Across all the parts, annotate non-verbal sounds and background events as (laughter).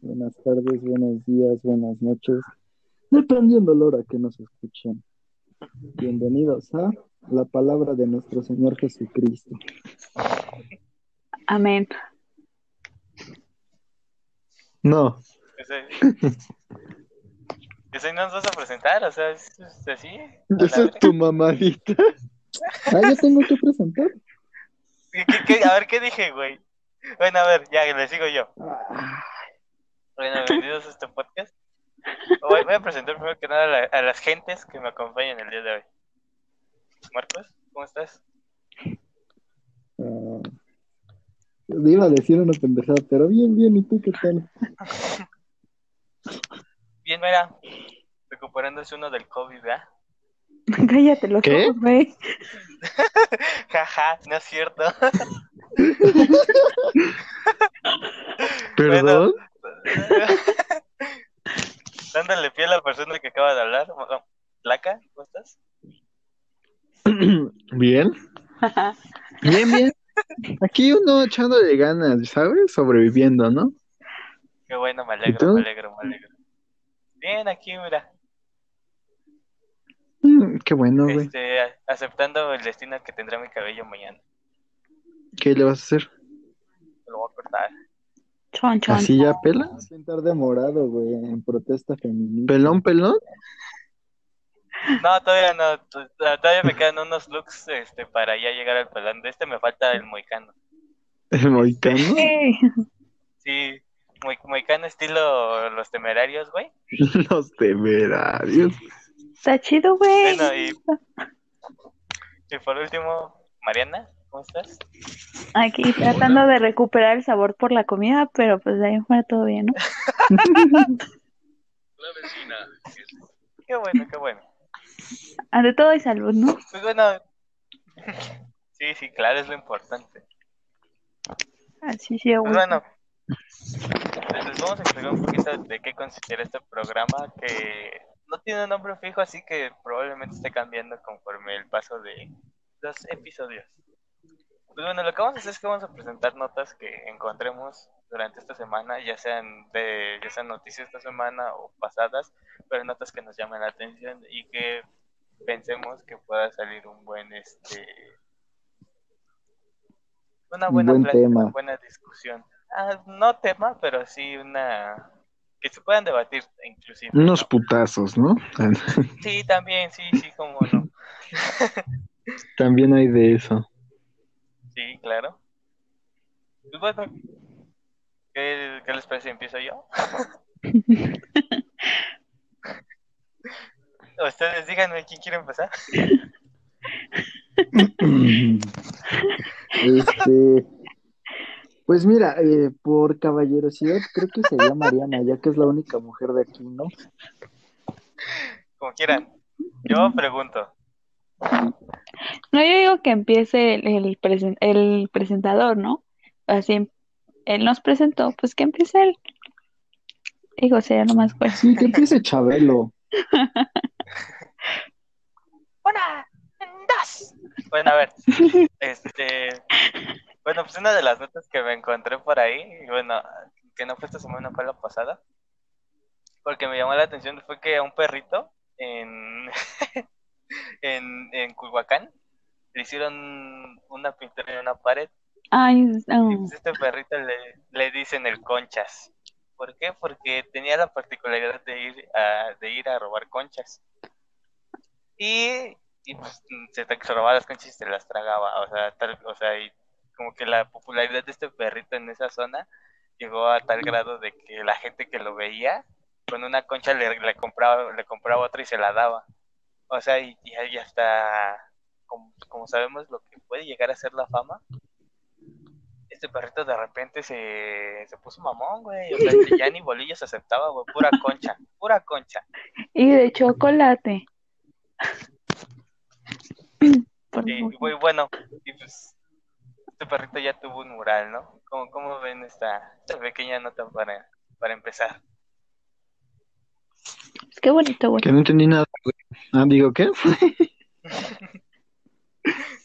buenas tardes, buenos días, buenas noches, dependiendo la hora que nos escuchen. Bienvenidos a la palabra de nuestro Señor Jesucristo. Amén. No. No nos vas a presentar, o sea, es, es así. Esa es tu mamadita. Ah, ya tengo que presentar. ¿Qué- qué- qué? A ver, ¿qué dije, güey? Bueno, a ver, ya, le sigo yo. Ah, Bueno, bienvenidos a este podcast. Voy, voy a presentar primero que nada a, la- a las gentes que me acompañan el día de hoy. Marcos, ¿cómo estás? ah. iba a decir una pendejada, pero bien, bien, ¿y tú qué tal? Bien, mira, recuperándose uno del COVID, ¿verdad? (laughs) Cállate los ¿Qué? ojos, güey. (laughs) Jaja, no es cierto. (laughs) ¿Perdón? (laughs) Dándole pie a la persona que acaba de hablar. Laca, ¿cómo estás? (clears throat) Bien, bien, bien. Aquí uno echándole ganas, ¿sabes? Sobreviviendo, ¿no? Qué bueno, me ¿Y alegro, me alegro, me alegro. Bien, aquí, mira, Mm, qué bueno, güey. este, aceptando el destino que tendrá mi cabello mañana. ¿Qué le vas a hacer? Lo voy a cortar. Chon, chon. ¿Así ya pela? Pintar de morado, güey, en protesta feminista. ¿Pelón, pelón? No, todavía no, todavía me quedan unos looks este, para ya llegar al pelón. De este me falta el moicano. ¿El moicano? Sí. Sí, moi- moicano estilo los temerarios, güey. (laughs) Los temerarios. Está chido, güey. Bueno, y, y por último, Mariana, ¿cómo estás? Aquí tratando de recuperar el sabor por la comida, pero pues de ahí fuera todo bien, ¿no? (laughs) Qué bueno, qué bueno. Ante todo hay salud, ¿no? Pues bueno, (laughs) sí, sí, claro, es lo importante. Así sí, Pues bueno, les vamos a explicar un poquito de qué consistirá este programa que no tiene un nombre fijo, así que probablemente esté cambiando conforme el paso de los episodios. Pues bueno, lo que vamos a hacer es que vamos a presentar notas que encontremos durante esta semana, ya sean de ya sean noticias esta semana o pasadas, pero notas que nos llamen la atención y que pensemos que pueda salir un buen este una Un buena buen plática, tema. una buena discusión. Ah, no tema, pero sí una que se puedan debatir inclusive. Unos ¿no? putazos, ¿no? Sí, también, sí, sí, cómo no. (laughs) También hay de eso. Claro. Pues bueno, ¿qué, qué les parece? ¿Empiezo yo? (laughs) Ustedes díganme quién quiere empezar. (laughs) Este, pues mira, eh, por caballerosidad, creo que sería Mariana, ya que es la única mujer de aquí, ¿no? Como quieran. Yo pregunto. No, yo digo que empiece el, el, presen- el presentador, ¿no? Así, él nos presentó, pues que empiece él. Digo, sería lo más pues. Sí, que empiece Chabelo. (laughs) Una, dos. Bueno, a ver. (laughs) Este. Bueno, pues una de las notas que me encontré por ahí, y bueno, que no fue esta semana, fue la pasada, porque me llamó la atención, fue que a un perrito en, (laughs) en, en Culhuacán le hicieron una pintura en una pared Ay, y pues este perrito le, le dicen el conchas. ¿Por qué? Porque tenía la particularidad de ir a, de ir a robar conchas. Y, y pues se robaba las conchas y se las tragaba. O sea, tal, o sea, y como que la popularidad de este perrito en esa zona llegó a tal grado de que la gente que lo veía con una concha le, le compraba le compraba otra y se la daba. O sea, y, y hasta como, como sabemos lo que puede llegar a ser la fama, este perrito de repente se, se puso mamón, güey. O sea, ya ni bolillos aceptaba, güey. Pura concha, pura concha. Y de chocolate. (laughs) Favor. güey, bueno, y pues este perrito ya tuvo un mural, ¿no? ¿Cómo, cómo ven esta, esta pequeña nota para, para empezar? Qué bonito, güey. Que no entendí nada, güey. Ah, digo, ¿qué? (laughs)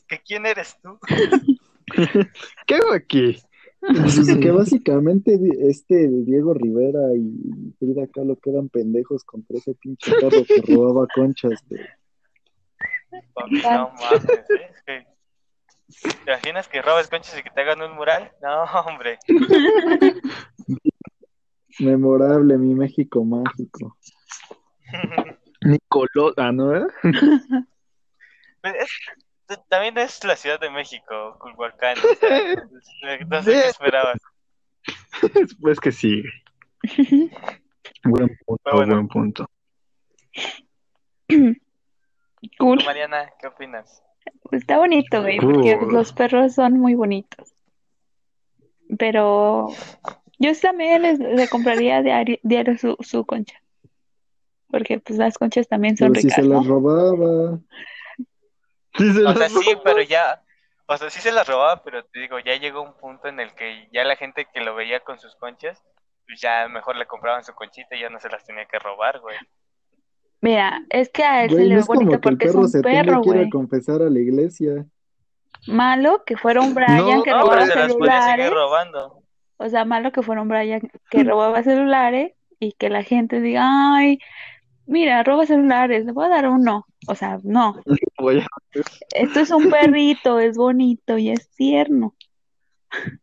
¿Que quién eres tú? (laughs) ¿Qué hago aquí? Pues que básicamente este Diego Rivera y Frida Kahlo quedan pendejos contra ese pinche perro que (laughs) robaba conchas, güey. No mames, ¿eh? ¿Te imaginas que robes conchas y que te hagan un mural? No, hombre. Memorable, mi México mágico. Nicolás, ah, ¿no? (laughs) Pues es- también es la Ciudad de México, Culhuacán. o sea, (laughs) no sé qué esperabas. (laughs) Pues que sí. Buen punto, bueno. buen punto. (clears throat) Cool. ¿Tú, Mariana, ¿qué opinas? Pues está bonito, güey, porque los perros son muy bonitos. Pero yo también les, le compraría diario, diario su, su concha. Porque pues las conchas también son Pero si ricas, se ¿no? las robaba. (laughs) Sí, se O sea, sí, pero ya, o sea, sí se las robaba, pero te digo, ya llegó un punto en el que ya la gente que lo veía con sus conchas, pues ya mejor le compraban su conchita y ya no se las tenía que robar, güey. Mira, es que a él se Güey, le no ve es como bonito porque es perro un se tenga perro, que ir a güey. confesar a la iglesia. Malo que fuera un Brian No, que No, robaba pero se las podía seguir celulares. robando. O sea, malo que fuera un Brian que robaba celulares y que la gente diga, ay, mira, roba celulares, le voy a dar uno. O sea, no. (laughs) Voy a- Esto es un perrito, es bonito y es tierno. (laughs)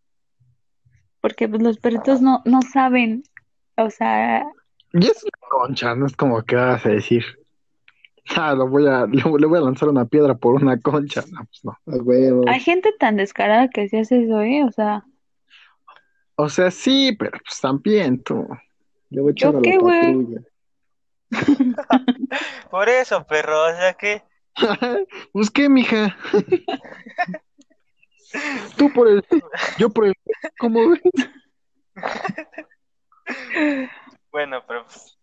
Porque pues, los perritos no, no saben, o sea, Y es una concha, no es como que vas a decir. Ah, lo voy a, le, le voy a lanzar una piedra por una concha. No, pues no. A huevo. hay gente tan descarada que se hace eso, ¿eh? O sea, O sea, sí, pero pues también tú. Le voy a echar ¿Yo a qué, la güey? patrulla. (laughs) Por eso, perro, o sea que, (laughs) Pues qué, mija. Tú por el, yo por el, ¿cómo ves? bueno, pero pues,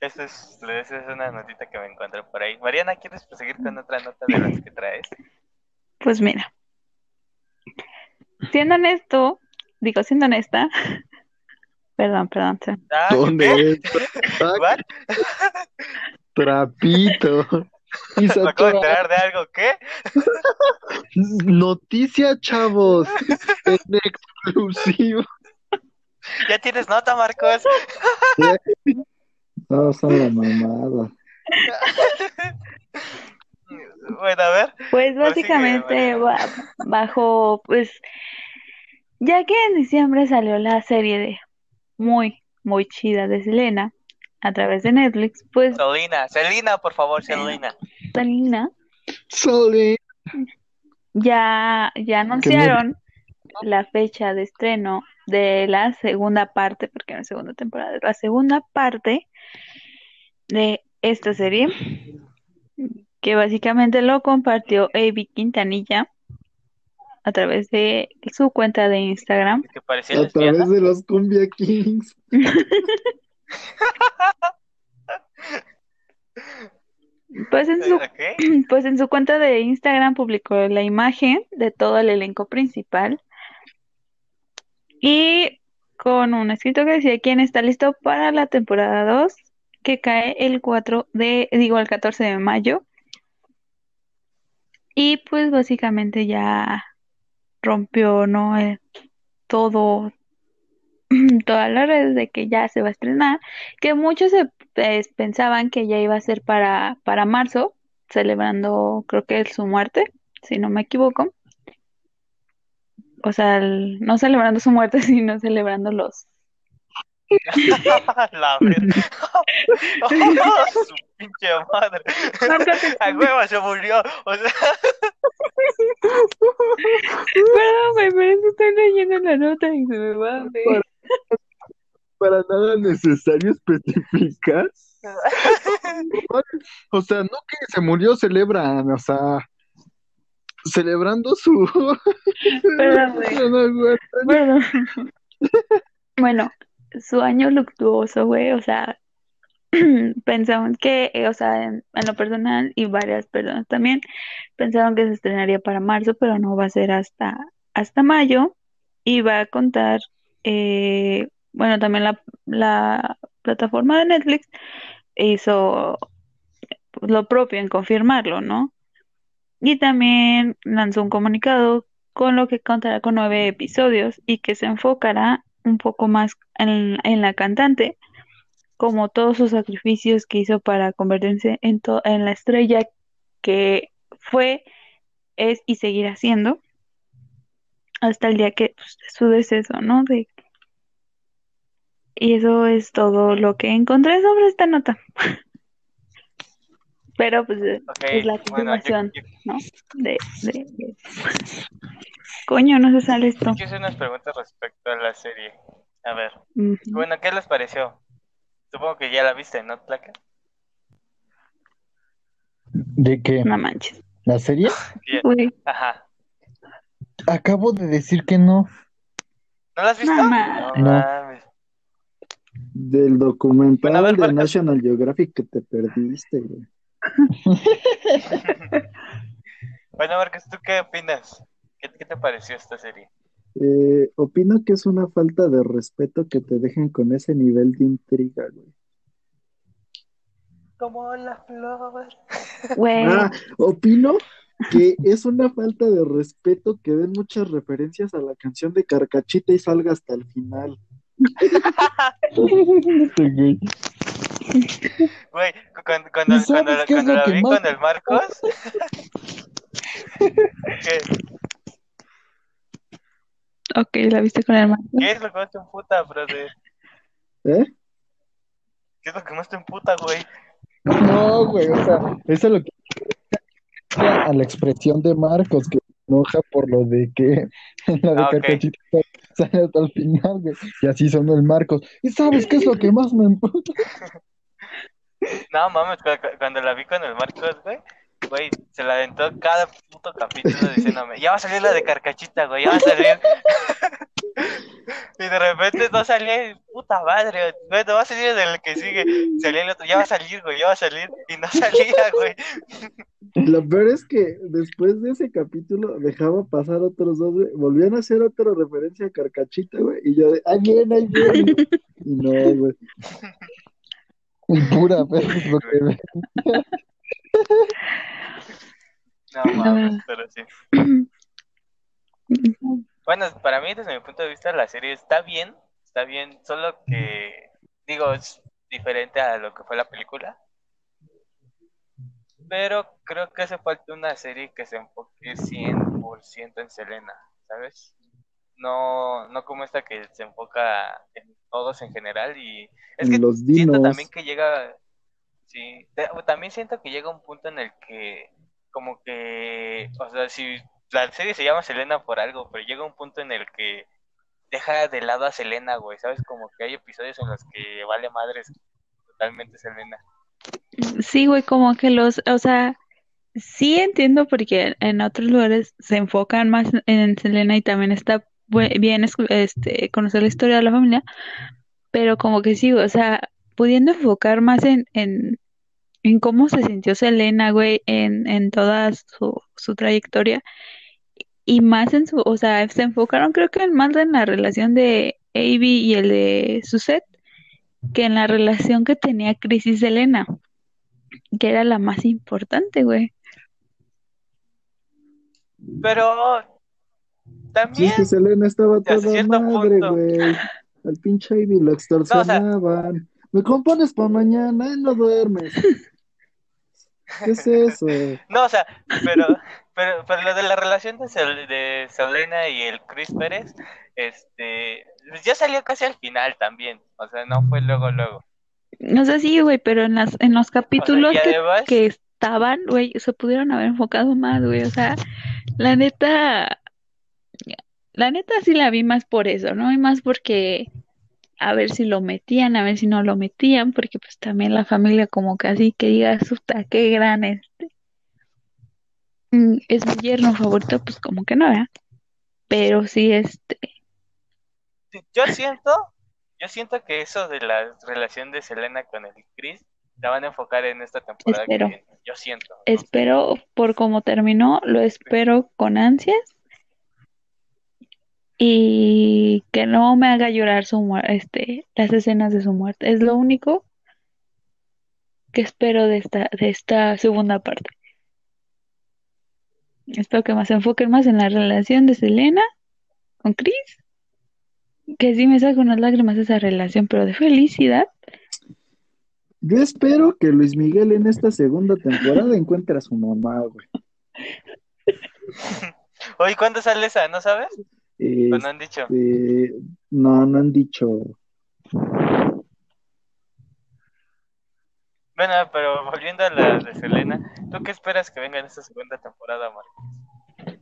esa es, esa es una notita que me encontré por ahí. Mariana, ¿quieres proseguir con otra nota de las que traes? pues mira. Siendo honesto, digo, siendo honesta, perdón, perdón. ¿Dónde es? (laughs) ¿What? (laughs) trapito. Y acabo de enterar de algo, ¿qué? (laughs) Noticia, chavos. En exclusivo. ¿Ya tienes nota, Marcos? No, son la mamada. Bueno, a ver. Pues básicamente bajo, pues, ya que en diciembre salió la serie de muy, muy chida de Selena a través de Netflix, pues Selena, Selena, por favor, (laughs) Selena. Selena. Ya, ya anunciaron la fecha de estreno de la segunda parte, porque no es segunda temporada, es la segunda parte de esta serie, que básicamente lo compartió Avi Quintanilla a través de su cuenta de Instagram. Que parecía A lesbiana. través de los Cumbia Kings. (laughs) Pues en su, (clears throat) pues en su cuenta de Instagram publicó la imagen de todo el elenco principal y con un escrito que decía quién está listo para la temporada 2 que cae el 4 de, digo, el 14 de mayo. Y pues básicamente ya rompió, ¿no? Eh, todo, (clears throat) todas las redes de que ya se va a estrenar, que muchos se, pensaban que ya iba a ser para, para marzo, celebrando, creo que su muerte, si no me equivoco. O sea, el- no celebrando su muerte, (laughs) sino celebrando los... (laughs) La verga. Oh, (laughs) su pinche madre. A huevo se murió. O sea, Perdón, güey, pero estoy leyendo la nota y se me va, güey. Para nada necesario especificar. O sea, no que se murió, celebran, o sea, celebrando su. Perdón. (laughs) Bueno, bueno, su año luctuoso, güey, o sea, (clears throat) pensamos que, eh, o sea, en, lo personal y varias personas también pensaron que se estrenaría para marzo, pero no va a ser hasta, hasta mayo y va a contar, eh, bueno, también la, la plataforma de Netflix hizo lo propio en confirmarlo, ¿no? Y también lanzó un comunicado con lo que contará con nueve episodios y que se enfocará un poco más en, en la cantante, como todos sus sacrificios que hizo para convertirse en, en la estrella que fue, es y seguirá siendo hasta el día que pues, su deceso, ¿no? De... Y eso es todo lo que encontré sobre esta nota. (laughs) Pero pues eh, es la bueno, yo- continuación, ¿no? De, de, de- Coño, no se sale esto. yo quiero hacer unas preguntas respecto a la serie. A ver, bueno, ¿qué les pareció? Supongo que ya la viste, ¿no, Placa? ¿De qué? No manches. ¿La serie? (laughs) Güey, Ajá. Acabo de decir que no. ¿No la has visto? No mames. No. mames. Del documental Bueno, a ver, de. National Geographic que te perdiste, güey. (laughs) Bueno, Marcos, ¿tú qué opinas? ¿Qué, qué te pareció esta serie? Eh, opino que es una falta de respeto que te dejen con ese nivel de intriga, güey. Como la flor. güey. Ah, opino que es una falta de respeto que den muchas referencias a la canción de Carcachita y salga hasta el final. (laughs) Güey. Güey, cu- cuando, cuando, ¿Y sabes cuando, cuando lo la vi más con el Marcos. (laughs) ¿Qué, Ok, la viste con el Marcos. qué es lo que más te emputa, brother? ¿Eh? ¿Qué es lo que más te emputa, güey? No, güey, o sea, eso es lo que a la expresión de Marcos, que enoja por lo de que (laughs) la de Ah, sale hasta el final, güey. Y así sonó el Marcos. ¿Y sabes qué es lo que más me emputa? (laughs) No mames, cu- cu- cuando la vi con el Marcos, güey, güey, se la aventó cada puto capítulo diciéndome, ya va a salir la de Carcachita, güey, ya va a salir. Y de repente no salía, puta madre, güey, no va a salir del que sigue. Salía el otro, ya va a salir, güey, ya va a salir. Y no salía, güey. Lo peor es que después de ese capítulo dejaba pasar otros dos, güey. Volvían a hacer otra referencia a Carcachita, güey. Y yo de, ahí viene, ahí viene. Y no, güey. Pura vez es lo que ve. (laughs) No mames, pero sí. (clears throat) Bueno, para mí, desde mi punto de vista, la serie está bien, está bien, solo que, digo, es diferente a lo que fue la película. Pero creo que hace falta una serie que se enfoque 100% en Selena, ¿sabes? No, no como esta que se enfoca en todos en general y es que los siento también que llega, sí, también siento que llega un punto en el que como que, o sea, si la serie se llama Selena por algo, pero llega un punto en el que deja de lado a Selena, güey, ¿sabes? Como que hay episodios en los que vale madres totalmente Selena. Sí, güey, como que los, o sea, sí entiendo porque en otros lugares se enfocan más en Selena y también está bien este, conocer la historia de la familia, pero como que sí, o sea, pudiendo enfocar más en, en, en cómo se sintió Selena, güey, en, en toda su, su trayectoria y más en su, o sea, se enfocaron creo que más en la relación de Avi y el de Suzette que en la relación que tenía Chris y Selena, que era la más importante, güey. Pero Sí, también, es que Selena estaba toda madre, güey. Al pinche Ivy lo extorsionaban. Me compones para mañana, y no duermes. ¿Qué es eso? (laughs) no, o sea, pero, pero, pero lo de la relación de, Sel- de Selena y el Chris Pérez, este, ya salió casi al final también, o sea, no fue luego, luego. No sé si, güey, pero en las, en los capítulos además- que estaban, güey, se pudieron haber enfocado más, güey. O sea, la neta, la neta sí la vi más por eso, ¿no? Y más porque a ver si lo metían, a ver si no lo metían, porque pues también la familia como que así que diga, asusta, qué gran este. mm, Es mi yerno favorito, pues como que no, ¿verdad? Pero sí, este, Yo siento, yo siento que eso de la relación de Selena con el Chris la van a enfocar en esta temporada que Espero. viene. Yo siento. ¿no? espero por cómo terminó, lo espero con ansias. Y que no me haga llorar su muerte, este, las escenas de su muerte. Es lo único que espero de esta, de esta segunda parte. Espero que más se enfoquen más en la relación de Selena con Chris. Que sí me saca unas lágrimas esa relación, pero de felicidad. Yo espero que Luis Miguel en esta segunda temporada encuentre a su mamá, güey. (laughs) Oye, ¿cuándo sale esa? ¿No sabes? Eh, ¿O no han dicho? este, no, no han dicho. Bueno, pero volviendo a la de Selena, ¿tú qué esperas que venga en esta segunda temporada, Marco?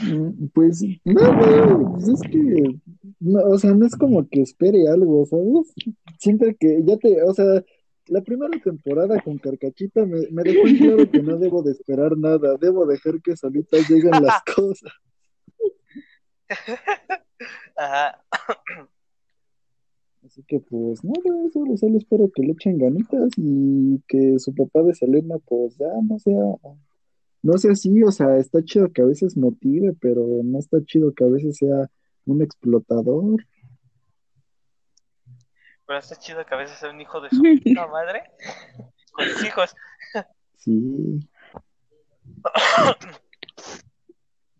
Mm, Pues nada, pues es que, no, o sea, no es como que espere algo, ¿sabes? Siempre que ya te, o sea, la primera temporada con Carcachita me, me dejó claro que no debo de esperar nada, debo dejar que solitas lleguen las (laughs) cosas. Ajá. Así que pues nada, solo, solo espero que le echen ganitas y que su papá de Selena pues ya no sea, no sea así, o sea, está chido que a veces motive, pero no está chido que a veces sea un explotador. Pero está chido que a veces sea un hijo de su puta (laughs) madre con sus hijos. Sí. (coughs)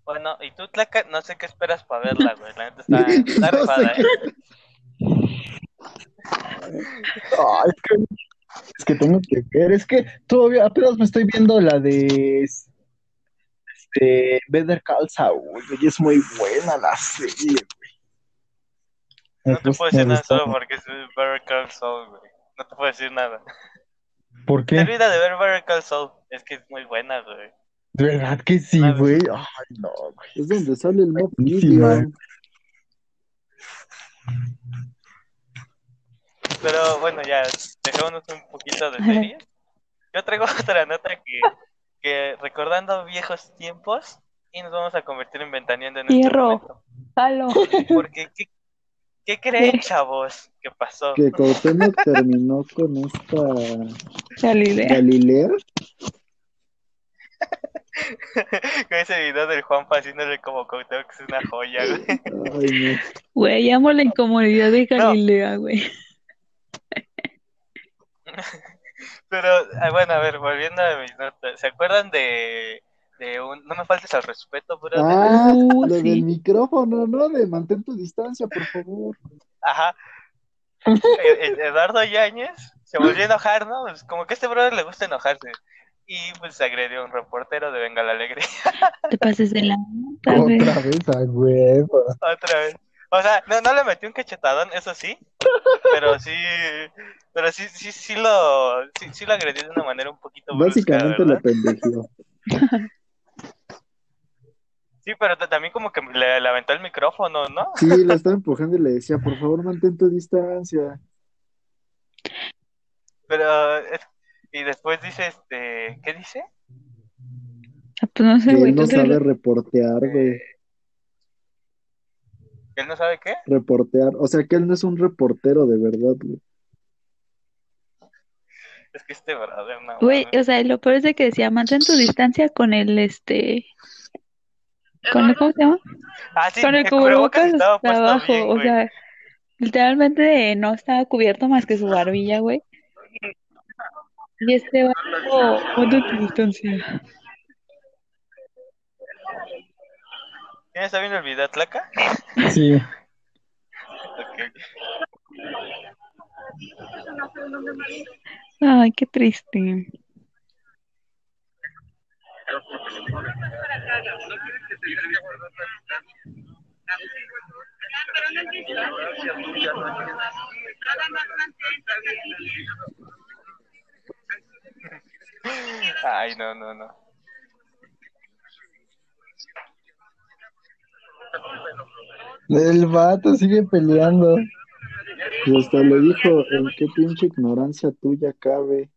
Bueno, y tú, Tlaca, no sé qué esperas para verla, güey. La neta está, (laughs) está No rifada, ¿eh? Ay, es que, es que tengo que ver, es que todavía apenas me estoy viendo la de este Better Call Saul, y es muy buena la serie, güey. No te puedo decir nada solo porque es Better Call Saul, güey. No te puedo decir nada. ¿Por Te qué? olvida de ver Better Call Saul. Es que es muy buena, güey. ¿De verdad que sí, güey? Ay, no, güey. Es donde sale el Mob. Gideon. Pero bueno, ya, dejémonos un poquito de series. Yo traigo (laughs) otra nota que, que recordando viejos tiempos y nos vamos a convertir en ventaneando en este Hierro. momento. Jalo. Porque, ¿qué, qué creen, chavos? ¿Qué pasó? Que Cuauhtémoc terminó con esta Galilea. Galilea. Con ese video del Juanpa haciéndole como Cuauhtémoc, que es una joya, güey. Ay, no. Güey, amo la incomodidad de Galilea, güey. Pero, ah, bueno, a ver, volviendo a mis notas. ¿Se acuerdan de, de un... No me faltes al respeto, bro? Ah, lo sí. del micrófono, ¿no? De mantén tu distancia, por favor. Ajá. (laughs) E- Eduardo Yáñez se volvió a enojar, ¿no? Pues como que a este brother le gusta enojarse. Y pues agredió a un reportero de Venga la Alegría Te pases de la güey. Otra vez a huevo. otra vez. O sea, no, no le metió un cachetadón, eso sí, pero sí, pero sí, sí, sí lo, sí, sí lo agredió de una manera un poquito brusca, Básicamente ¿verdad? lo pendejió. Sí, pero también como que le, le aventó el micrófono, ¿no? Sí, la estaba empujando y le decía, por favor, mantén tu distancia. Pero, es- y después dice, este, ¿qué dice? Ah, Pues no sé, Que güey. él no sabe reportear, güey. ¿Él no sabe qué? Reportear. O sea, que él no es un reportero de verdad, güey. Es que este brother, no. Güey, o sea, lo peor es de que decía, mantén tu distancia con el, este, con el, ¿cómo se llama? Ah, sí, Con el cubrebocas estaba abajo, bien, o güey. sea, literalmente no estaba cubierto más que su barbilla, güey. Y este vato, mantén tu distancia. ¿Quién está viendo el video, Tlaca? Sí. Ok. Ay, qué triste. Ay, no, no, no. El vato sigue peleando. Y hasta le dijo, en qué pinche ignorancia tuya cabe.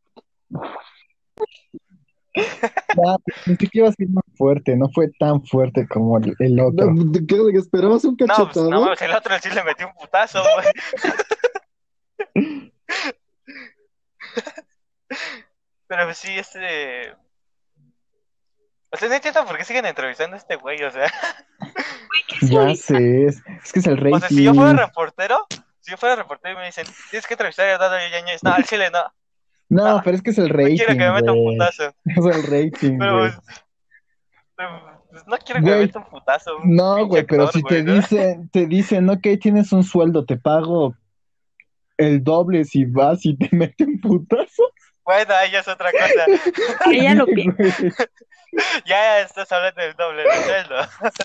Ah, pensé que iba a ser más fuerte, no fue tan fuerte como el, el otro. No, ¿qué, qué, ¿Esperabas un No, pues, cachetado? no, el otro sí le metió un putazo, güey. (laughs) Pero pues sí, este... O sea, no entiendo por qué siguen entrevistando a este güey, o sea... Ya sé, es, es que es el rating. O sea, si yo fuera reportero, si yo fuera reportero y me dicen, tienes que entrevistar a Eduardo Yáñez, no, al chile no, No, pero es que es el no rating, quiero que me meta un güey. putazo. (laughs) Es el rating, Pero, güey. pues, Pues no quiero que me Güey. meta un putazo. un No, güey, pero si te güey, ¿no? dicen, te dicen, ok, tienes un sueldo, te pago el doble si vas y te (laughs) meten putazo. Bueno, ahí ya es otra cosa. (laughs) Ella lo piensa. (laughs) ya estás hablando del doble de sueldo.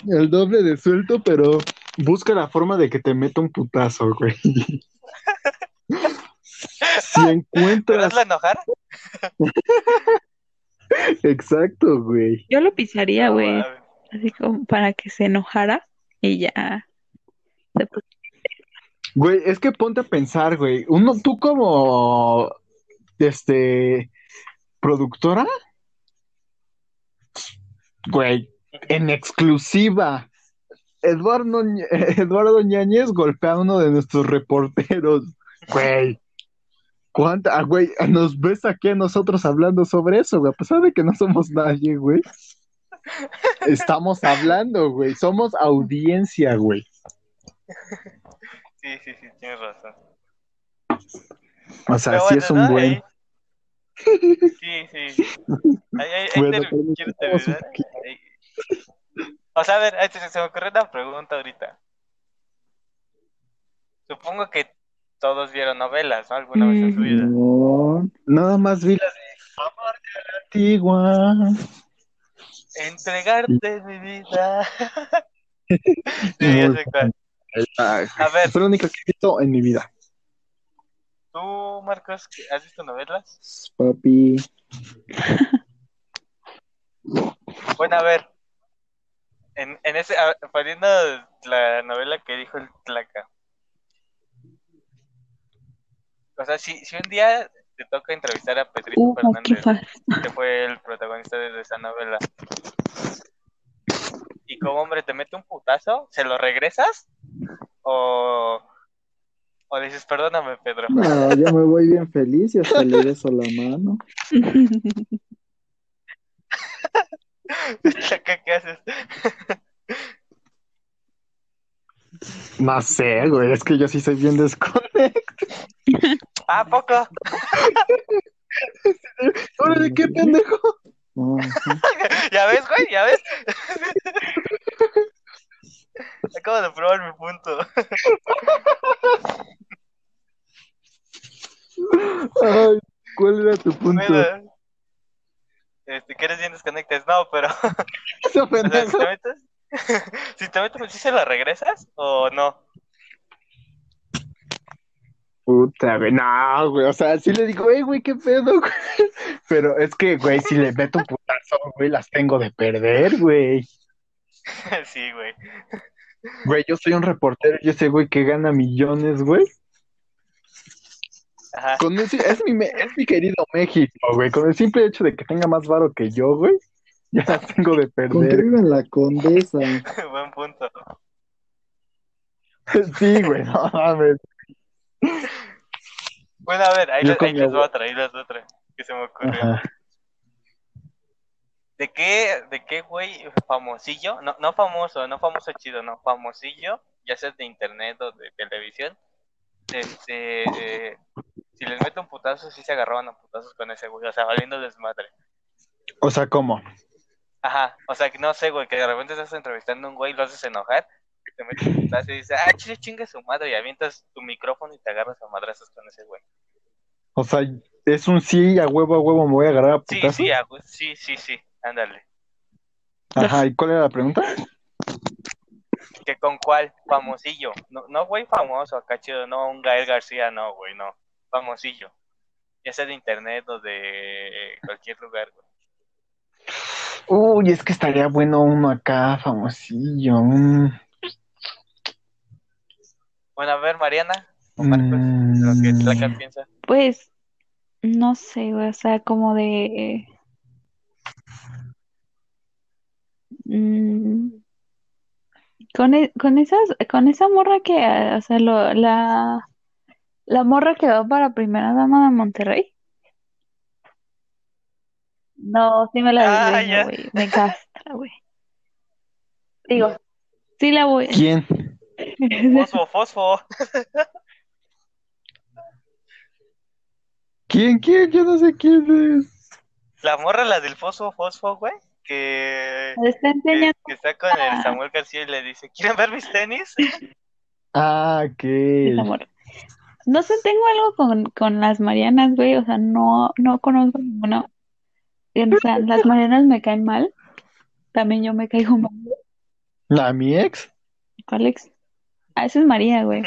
(laughs) El doble de sueldo, pero busca la forma de que te meta un putazo, güey. Si ¿Pero encuentras. hazla enojar? Exacto, güey. Yo lo pisaría, No, güey. Así como para que se enojara y ya. Güey, es que ponte a pensar, güey. Uno, tú como, este, productora, güey, en exclusiva, Eduardo, (laughs) Eduardo Ñañez golpea a uno de nuestros reporteros, güey. ¿Cuánta, ah, güey, nos ves aquí a nosotros hablando sobre eso, a pesar de que no somos nadie, güey. Estamos hablando, güey, somos audiencia, güey. Sí, sí, sí, tienes razón. O sea, sí es un ¿no? buen... Sí, sí. Ahí, ahí, ahí Bueno, ter- pero quiero necesitamos un terminar. Ahí. O sea, a ver, se, se me ocurrió una pregunta ahorita. Supongo que todos vieron novelas, ¿no? Alguna vez en su vida. No, Nada más vi las de Amarte a la antigua. Entregarte mi vida. Sí, ya sé cuál. A ver, Es la única que he visto en mi vida. ¿Tú, Marcos, has visto novelas? papi. Bueno, a ver. En, en ese, poniendo la novela que dijo el Tlaca. O sea, si, si un día te toca entrevistar a Petrito Uh, Fernández, que fue el protagonista de esa novela, y como hombre te mete un putazo, ¿se lo regresas? ¿O, o le dices, perdóname, Pedro? No, yo me voy bien feliz y hasta le beso la mano. (laughs) Tlaca, ¿Qué haces? No sé, güey, es que yo sí soy bien desconecto. ¿Ah, (laughs) ¿a poco? (laughs) Órale, qué pendejo. ¿Ya ves, güey? ¿Ya ves? Acabo de probar mi punto. Ay, ¿cuál era tu punto? Bueno, este, que eres bien desconectes, no, pero (laughs) Ese o sea, si te metes, (laughs) si te metes, ¿sí se la regresas o no? Puta, güey, no, güey, o sea, sí le digo, güey, güey, qué pedo, güey. (laughs) Pero es que, güey, si le meto un putazo, güey, las tengo de perder, güey. (laughs) sí, güey. Güey, yo soy un reportero y ese güey que gana millones, güey. Ajá. Con ese- es, mi, es mi querido México, güey. Con el simple hecho de que tenga más varo que yo, güey, ya las tengo de perder. en la condesa. (laughs) Buen punto. Sí, güey, no mames. Bueno, a ver, ahí, les, ahí les va abue- otra, ahí les va otra que se me ocurrió. Ajá. ¿De qué, de qué güey famosillo? No, no famoso, no famoso chido, no, famosillo, ya sea de internet o de televisión. Este, eh, si les meto un putazo, sí se agarraban a putazos con ese güey, o sea, valiendo desmadre. O sea, ¿cómo? Ajá, o sea, que no sé, güey, que de repente estás entrevistando a un güey, lo haces enojar, y te metes un putazo y dices, ah, chile, chinga su madre, y avientas tu micrófono y te agarras a madrazos con ese güey. O sea, es un sí, a huevo, a huevo, me voy a agarrar a Sí, putazo. sí, a sí, sí, sí, ándale. Ajá, ¿y cuál era la pregunta? ¿Que con cuál? Famosillo. No, no güey famoso, acá chido, no un Gael García, no, güey, no. Famosillo. Ya sea de internet o de cualquier lugar, güey. Uy, es que estaría bueno uno acá, famosillo. mm. Bueno, a ver, Mariana, o Marcos, lo que Mm. Tlaca piensa. Pues, no sé, güey, o sea, como de... mm, con, e- con esas, con esa morra que, eh, o sea, lo, la, la morra que va para primera dama de Monterrey. No, sí me la Ah, desgreño, ya. güey, me castra, güey. Digo, sí la voy. ¿Quién? Fosfo, fosfo. ¿Quién? ¿Quién? Yo no sé quién es. La morra, la del fosfo, fosfo, güey. Que, está que, enseñando. que está con el Samuel García y le dice, ¿quieren ver mis tenis? Ah, amor. No sé, tengo algo con, con las Marianas, güey. O sea, no, no conozco ninguna. O sea, las Marianas me caen mal. También yo me caigo mal. ¿A mi ex? Alex. Ah, esa es María, güey.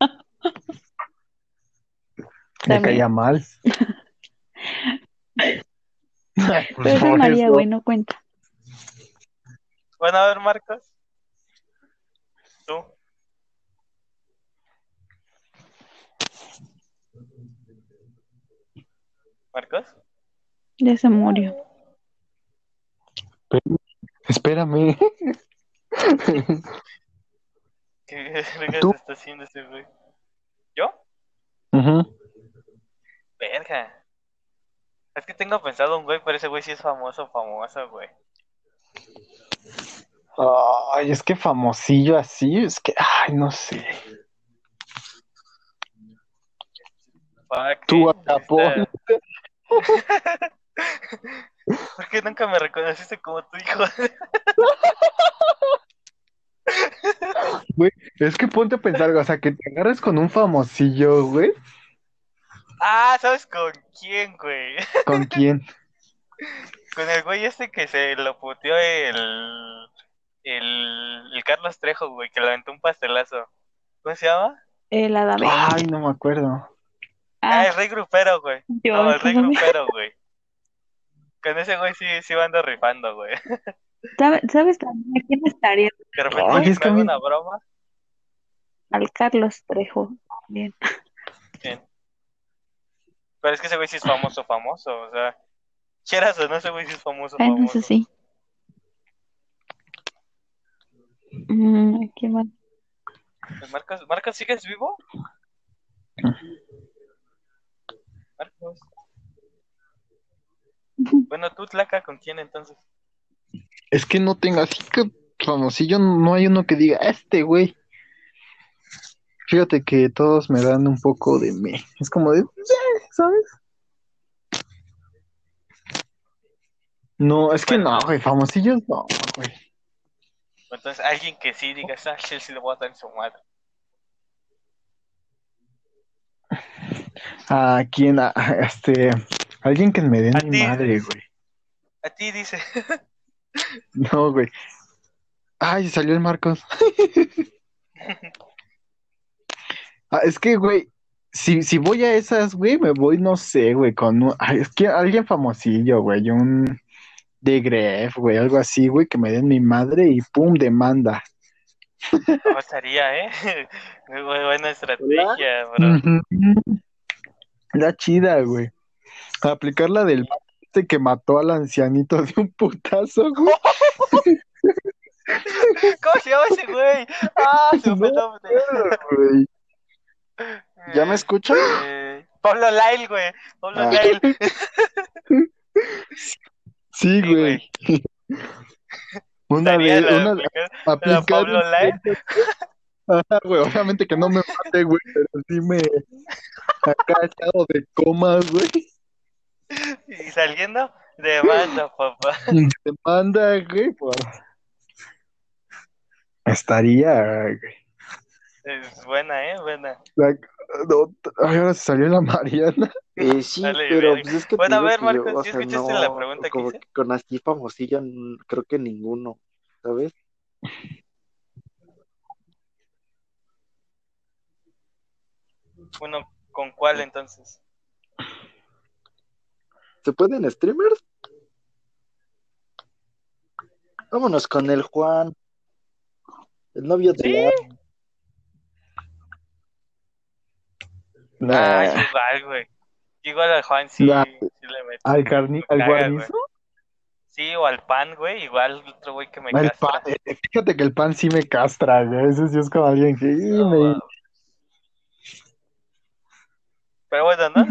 (laughs) Me caía mal. (laughs) (laughs) Pues Pero esa es María, güey, no cuenta. Bueno, a ver, Marcos. Tú. ¿Marcos? Ya se murió. Espérame. (laughs) ¿Qué verga está haciendo ese güey? ¿Yo? Ujú. Verga. Es que tengo pensado un güey, pero ese güey sí es famoso, famoso, güey. Ay, es que famosillo así, es que, ay, no sé. Tú, está- (laughs) ¿Por qué nunca me reconociste como tu hijo? Es que ponte a pensar, o sea, que te agarres con un famosillo, güey. Ah, ¿sabes con quién, güey? (laughs) ¿Con quién? Con el güey este que se lo puteó el, el, el Carlos Trejo, güey, que le aventó un pastelazo. ¿Cómo se llama? El Adame. Ay, no me acuerdo. Ah, Ah, el Rey Grupero, güey. yo, No, el Rey ¿cómo me- Grupero, güey. Con ese güey sí, sí ando rifando, güey. ¿Sabe- ¿Sabes también a quién estaría? De repente Ay, es me que una broma. Al Carlos Trejo. Bien. Pero es que ese güey sí es famoso, famoso. O sea, quieras o no, ese güey sí es famoso, Bueno, famoso. eso sí. Mm, ¿qué más? Pues, Marcos, ¿Marcos sigues vivo? Marcos. Bueno, tú, Tlaca, ¿con quién entonces? Es que no tengo, así que famosillo, no hay uno que diga, este güey. Fíjate que todos me dan un poco de me. Es como de, ¿sabes? No, es que no, güey, famosillos no, güey. Entonces, alguien que sí diga, ah, sí le voy a dar en su madre. ¿A quién? A- este, alguien que me den A mi ti. madre, güey. A ti dice, (laughs) No, güey. Ay, salió el Marcos. (laughs) Ah, es que, güey, si, si voy a esas, güey, me voy, no sé, güey, con un... Ay, es que alguien famosillo, güey, un de Gref, güey, algo así, güey, que me den mi madre y pum, demanda. no estaría, ¿eh? (laughs) Muy buena estrategia, bro. La chida, güey. Aplicar la del este que mató al ancianito de un putazo, güey. (laughs) ¿Cómo se llama ese güey? Ah, nombre. güey. ¿Ya me escuchan? Eh, Pablo Lyle, güey. Pablo Ah. Lyle. Sí, Sí, güey. (laughs) Una de, la una, aplicar- aplicar Pablo Lyle. Ajá, (laughs) güey, obviamente que no me mate, güey, pero sí me acá estado de comas, güey. Y saliendo, demanda, (laughs) papá. Demanda, güey, por... Estaría, güey. Es buena, ¿eh? Buena. La- no, ay, ahora se salió la Mariana. Eh, sí, Dale, pero pues es que Bueno, a ver, yo, Marcos, o ¿sí sea, escuchaste no, la pregunta que hice? con así famosillo, n- creo que ninguno, ¿sabes? Bueno, ¿con cuál entonces? ¿Se pueden streamers? Vámonos con el Juan, el novio de la... Ah, igual, güey. Igual al Juan sí, Nah. sí le meto. al carni, al Caga, guarnizo, Sí, o al pan, güey. Igual otro güey que me el castra. pan, eh, fíjate que el pan sí me castra, güey, ese sí es como alguien que No, me-. Pero bueno, ¿no?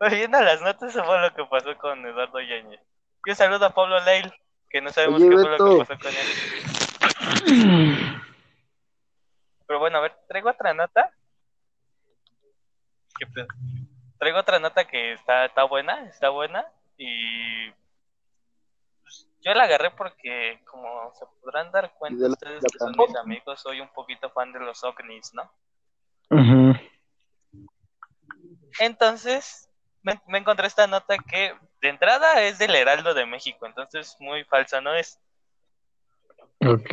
Volviendo (laughs) a las notas, eso fue lo que pasó con Eduardo Yañez. Y un saludo a Pablo Leil, que no sabemos Oye, qué fue lo que pasó con él. Pero bueno, a ver, traigo otra nota. ¿Qué pedo? Traigo otra nota que está, está buena, está buena. Y pues, Yo la agarré porque, como se podrán dar cuenta ustedes que son mis amigos, soy un poquito fan de los ovnis, ¿no? Entonces, me, me encontré esta nota que de entrada es del Heraldo de México, entonces muy falsa no es. Ok.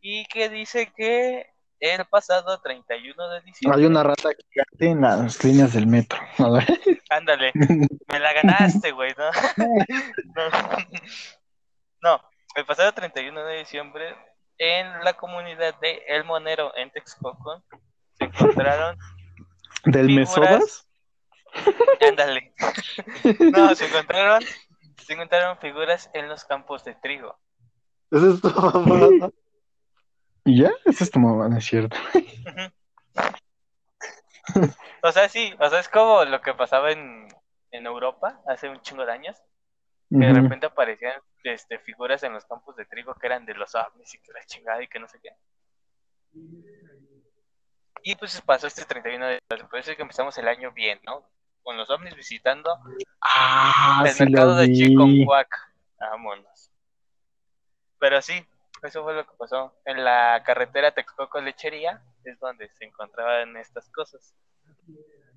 Y que dice que el pasado 31 de diciembre. Hay una rata gigante en las líneas del metro. A ver. Ándale, (laughs) me la ganaste, güey, ¿no? no. (laughs) No, el pasado 31 de diciembre, en la comunidad de El Monero, en Texcoco, se encontraron, ¿Del Figuras. Mesodas? (laughs) ándale, no, se encontraron, se encontraron figuras en los campos de trigo. Eso es todo. ¿Y ya? Eso es tu mamá, no es cierto. (laughs) O sea, sí, o sea, es como lo que pasaba en, en Europa hace un chingo de años, que de repente aparecían este, figuras en los campos de trigo que eran de los ovnis y que la chingada y que no sé qué. Y pues pasó este 31 de por eso es que empezamos el año bien, ¿no? Con los ovnis visitando Ah, el sí mercado de. Chiconcuac. Vámonos. Pero sí, eso fue lo que pasó. En la carretera Texcoco Lechería es donde se encontraban estas cosas.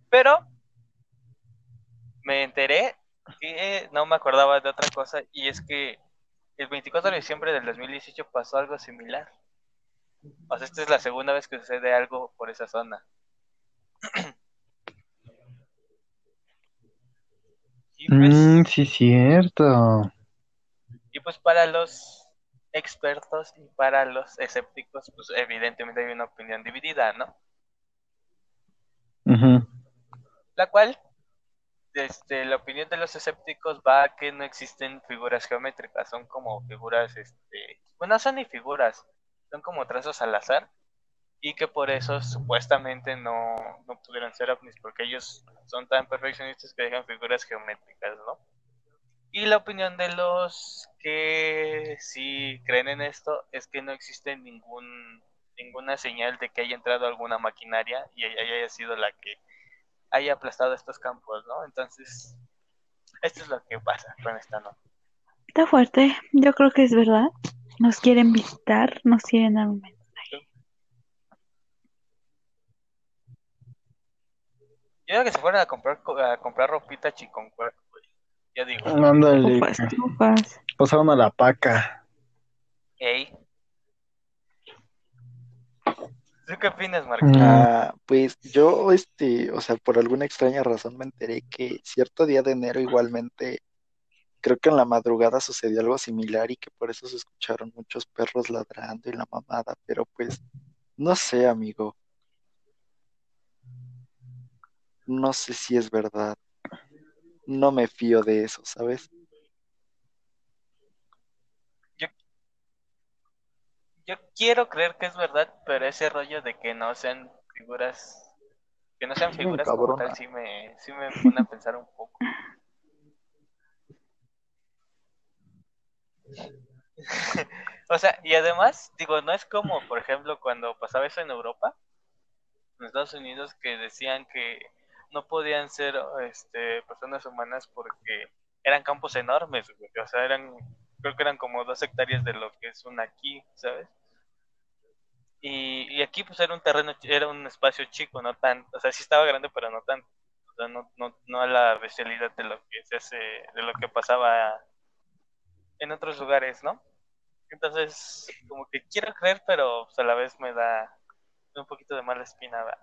Pero me enteré que no me acordaba de otra cosa y es que el 24 de diciembre del 2018 pasó algo similar. O sea, esta es la segunda vez que sucede algo por esa zona. (clears throat) Y pues, Mm, sí, cierto. Y pues para los expertos y para los escépticos, pues evidentemente hay una opinión dividida, ¿no? La cual, este, la opinión de los escépticos va a que no existen figuras geométricas, son como figuras, este, bueno, no son ni figuras, son como trazos al azar y que por eso supuestamente no, no pudieron ser ovnis, porque ellos son tan perfeccionistas que dejan figuras geométricas, ¿no? Y la opinión de los que sí creen en esto es que no existe ningún, ninguna señal de que haya entrado alguna maquinaria y haya sido la que haya aplastado estos campos, ¿no? Entonces, esto es lo que pasa con esta nota. Está fuerte. Yo creo que es verdad. Nos quieren visitar, nos quieren dar un mensaje. Yo creo que se fueron a comprar, co- a comprar ropita güey. Ya digo, Ándale. Pasaron a la paca. ey. ¿Tú qué opinas, Marco? Mm. Ah, pues yo, este, o sea, por alguna extraña razón me enteré que cierto día de enero igualmente, creo que en la madrugada sucedió algo similar y que por eso se escucharon muchos perros ladrando y la mamada, pero pues, no sé, amigo. No sé si es verdad. No me fío de eso, ¿sabes? Yo quiero creer que es verdad, pero ese rollo de que no sean figuras, que no sean figuras como tal, sí me, sí me pone a pensar un poco. (laughs) O sea, y además, digo, no es como, por ejemplo, cuando pasaba eso en Europa, en Estados Unidos, que decían que no podían ser este, personas humanas porque eran campos enormes. O sea, eran, creo que eran como dos hectáreas de lo que es un aquí, ¿sabes? Y, y aquí pues era un terreno, era un espacio chico, no tan, o sea, sí estaba grande, pero no tan, o sea, no, no, no a la bestialidad de lo que se hace, de lo que pasaba en otros lugares, ¿no? Entonces, como que quiero creer, pero pues, a la vez me da un poquito de mala espina, ¿va?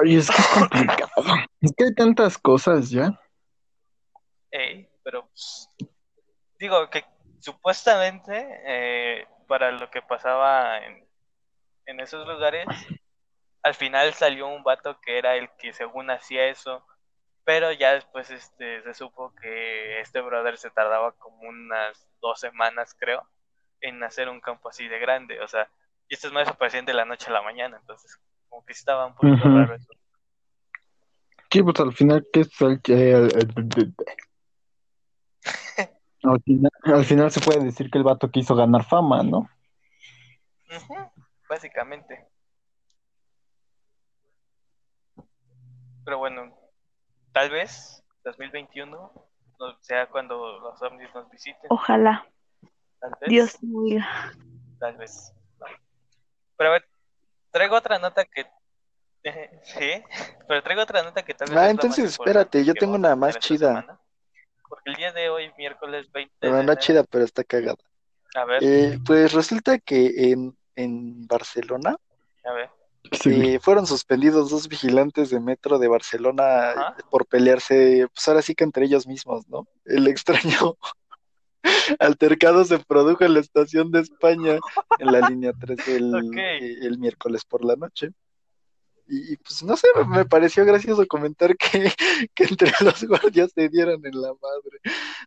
Ay, es que (laughs) es complicado. Es que hay tantas cosas ya. Ey, pero pues, digo que supuestamente eh, para lo que pasaba en, en esos lugares, al final salió un vato que era el que según hacía eso, pero ya después este se supo que este brother se tardaba como unas dos semanas, creo, en hacer un campo así de grande, o sea, y estos no desaparecían de la noche a la mañana, entonces como que estaba un poquito Ujú. raro eso. Sí, pues al final, ¿qué es el, el- el- (laughs) al final, al final se puede decir que el vato quiso ganar fama, ¿no? Ujú, básicamente. pero bueno, tal vez 2021 no sea cuando los ovnis nos visiten. Ojalá. Tal vez. Dios te oiga. Tal vez. no. Pero a ver, traigo otra nota que. (laughs) sí, pero traigo otra nota que vez. Ah, es la entonces más espérate, yo tengo una más chida. semana. Porque el día de hoy, miércoles 20 de Bueno, no enero, chida, pero está cagada. A ver, Eh, pues resulta que en, en Barcelona a ver. Sí, eh, fueron suspendidos dos vigilantes de metro de Barcelona Ajá. por pelearse, pues ahora sí que entre ellos mismos, ¿no? El extraño (laughs) altercado se produjo en la estación de España en la línea 3 el, (laughs) eh, el miércoles por la noche. Y, y, pues no sé, me, me pareció gracioso comentar que, (laughs) que entre los guardias se dieran en la madre.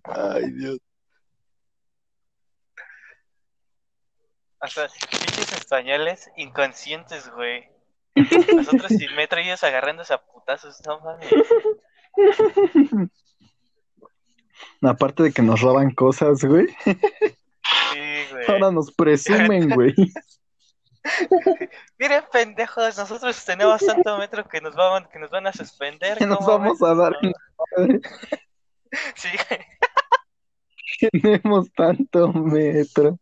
Ay, Dios. Hasta pinches españoles inconscientes, güey. Nosotros sin metro y ellos agarrándose a putazos, no mames. Aparte de que nos roban cosas, güey, Sí, güey. ahora nos presumen, (laughs) güey. Miren, pendejos, nosotros tenemos tanto metro que nos van, que nos van a suspender. Que nos ¿cómo vamos a dar. Sí, (laughs) Tenemos tanto metro.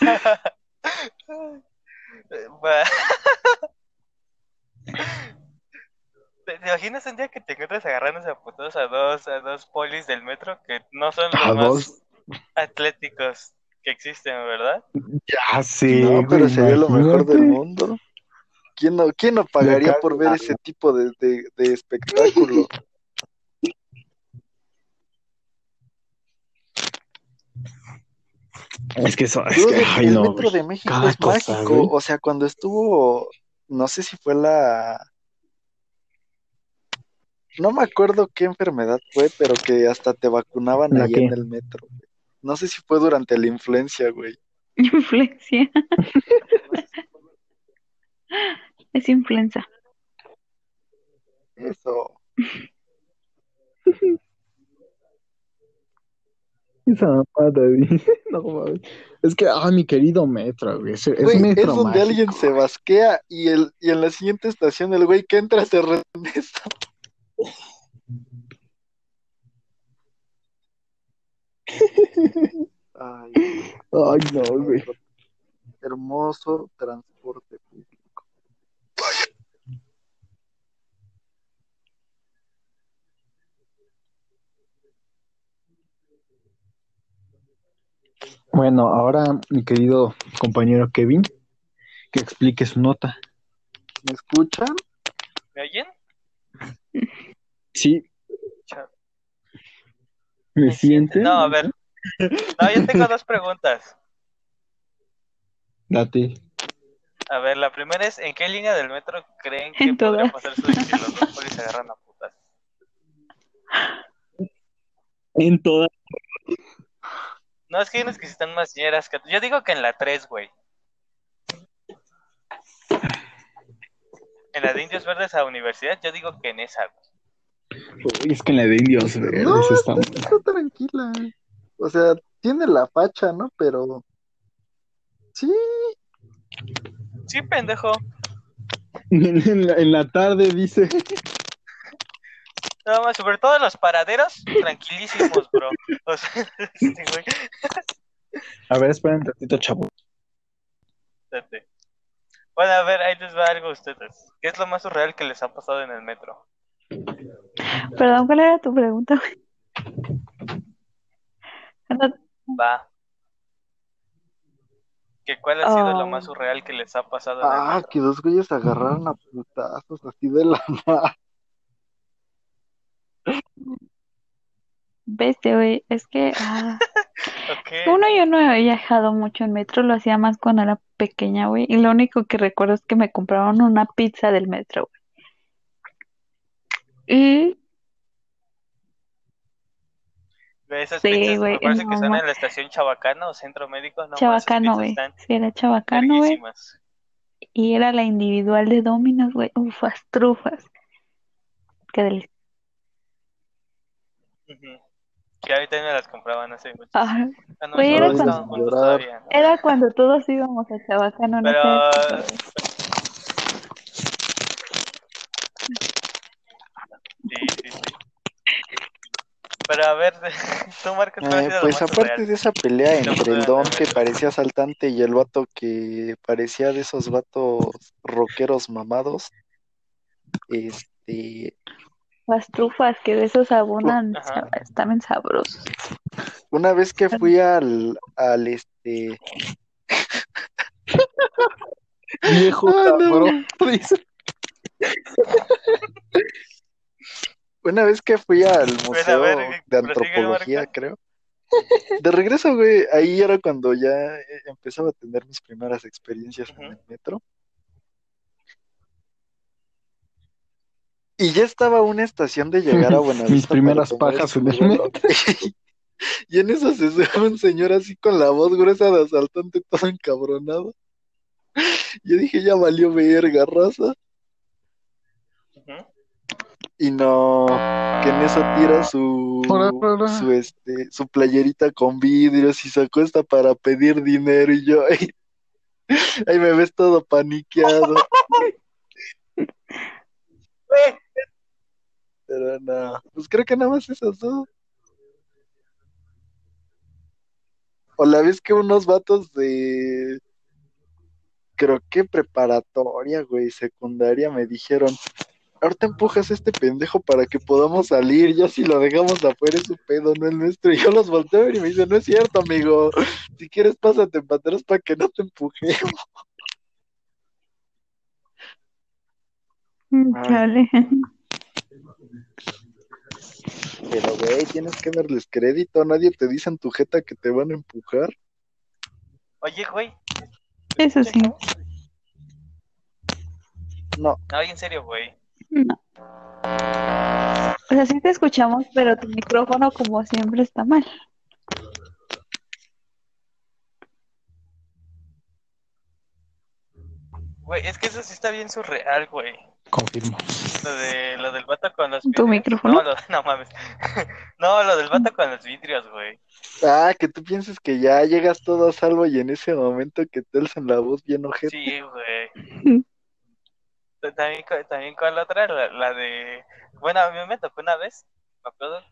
(laughs) ¿Te te imaginas un día que te encuentras agarrándose a putos a dos, a dos polis del metro que no son los más dos. atléticos que existen, ¿verdad? Ya sé, No, pero sería lo mejor del mundo. ¿Quién no, quién no pagaría por ver ese tipo de, de, de espectáculo? Es que eso, es que, ay, el no, metro de México es cosa, mágico. güey. O sea, cuando estuvo, no sé si fue la, no me acuerdo qué enfermedad fue, pero que hasta te vacunaban ¿La ahí qué? en el metro. güey. No sé si fue durante la influencia, güey. Influencia. (laughs) Es influenza. Eso. (laughs) Esa mamada, güey. (laughs) No mames. Es que, ah, mi querido metro, güey. Es, Güey, es metro donde mágico. alguien se basquea y, el, y en la siguiente estación el güey que entra se regresa. Ay, Ay, no, güey. hermoso transporte público. Bueno, ahora mi querido compañero Kevin, que explique su nota. ¿Me escuchan? ¿Me oyen? (laughs) Sí. ¿Me siente? No, a ver. No, yo tengo dos preguntas. (laughs) Date. A ver, la primera es, ¿en qué línea del metro creen que podría todas. pasar de que los dos polis se agarran a putas? En toda. No, es que hay unos que están más ñeras que... Yo digo que en la 3, güey. En la de Indios Verdes a Universidad, yo digo que en esa, güey. Uy, es que en la de indios verdes No, está. está, está tranquila. O sea, tiene la facha, ¿no? Pero sí, Sí, pendejo. (laughs) En la, en la tarde dice. Nada más, sobre todo los paraderos, tranquilísimos, bro. O sea, (laughs) este güey. A ver, espera un ratito, chavo. Espérate. Bueno, a ver, ahí les va algo a ustedes. ¿Qué es lo más surreal que les ha pasado en el metro? Perdón, ¿cuál era tu pregunta? No, Va. ¿Que ¿Cuál ha sido lo Oh. más surreal que les ha pasado ah, que dos güeyes agarraron a putazos así de la nada. Vete, güey, es que (laughs) ah, uno yo no he viajado mucho en metro, lo hacía más cuando era pequeña, güey, y lo único que recuerdo es que me compraron una pizza del metro, güey. Y esas Sí, pizzas, güey, me parece que no, están en la estación Chabacano o Centro Médico. No, Chabacano, güey, sí, era Chabacano, güey, y era la individual de Domino's, güey, ufas, trufas, qué delicia. Ujú. Que ahorita me las compraban hace mucho. Ah, Ah, no, no, era no cuando- ¿no? era cuando todos íbamos a Chabacano, no Pero, sé. Pero a ver, (laughs) tú Marcos, ¿cuál ha Eh, pues aparte de esa pelea entre el don que parecía asaltante y el vato que parecía de esos vatos rockeros mamados, este, Las trufas, que de esos abundan, Ajá. bien sabrosos. una vez que fui al, al este, Viejo Ah, no. cabrón. (laughs) una vez que fui al (laughs) Bueno, museo ver, de antropología, creo. De regreso, güey, ahí era cuando ya eh, empezaba a tener mis primeras experiencias en el metro. Y ya estaba a una estación de llegar a (laughs) Buenavista. Mis primeras pajas en el metro. (laughs) Y en eso se sube un señor así con la voz gruesa de asaltante, todo encabronado. Yo dije, ya valió verga, raza. Ujú. Y no, que en eso tira su, su, este, su playerita con vidrios y se acuesta para pedir dinero. Y yo, (laughs) ahí, ahí me ves todo paniqueado. (laughs) Pero no, pues creo que nada más esas dos. O la vez que unos vatos de, creo que preparatoria, güey, secundaria, me dijeron, ahorita empujas a este pendejo para que podamos salir, ya si lo dejamos afuera es su pedo, no el nuestro. Y (laughs) yo los volteo a ver y me dicen, no es cierto, amigo, si quieres pásate para atrás para que no te empujemos. Ay. Chale. Pero, güey, tienes que darles crédito, nadie te dice en tu jeta que te van a empujar. Oye, güey. Eso sí. No, No, en serio, güey. No. O sea, sí te escuchamos, pero tu micrófono, como siempre, está mal. Güey, es que eso sí está bien surreal, güey. Confirmo. Lo, de, lo del vato con los ¿Tu vidrios. micrófono? No, lo- (laughs) no mames. no, lo del vato con los vidrios, güey. Ah, que tú pienses que ya llegas todo a salvo y en ese momento que te alzan la voz bien ojete. Sí, güey. (laughs) También, con- también con la otra, la, la de... Bueno, a mí me tocó una vez, me acuerdo,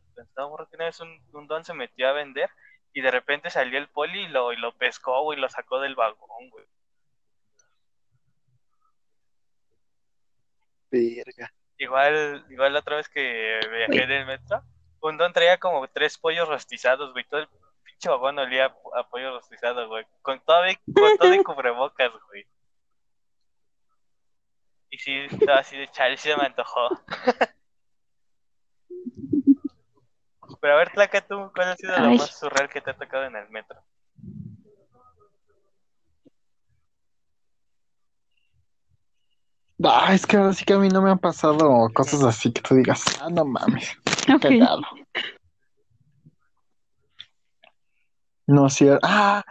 una vez un, un don se metió a vender y de repente salió el poli y lo, y lo pescó, güey, y lo sacó del vagón, güey. Verga. Igual, igual la otra vez que viajé en el metro, un don traía como tres pollos rostizados, güey, todo el pinche vagón olía a, a pollo rostizado, güey, con todo, con todo y (laughs) cubrebocas, güey. Y sí, estaba así de chale, sí se me antojó. Pero a ver, Tlaca, tú, ¿cuál ha sido lo más surreal que te ha tocado en el metro? Ah, es que ahora sí que a mí no me han pasado cosas así que tú digas, ah, no mames, Ok. cagado. No, sí, ah,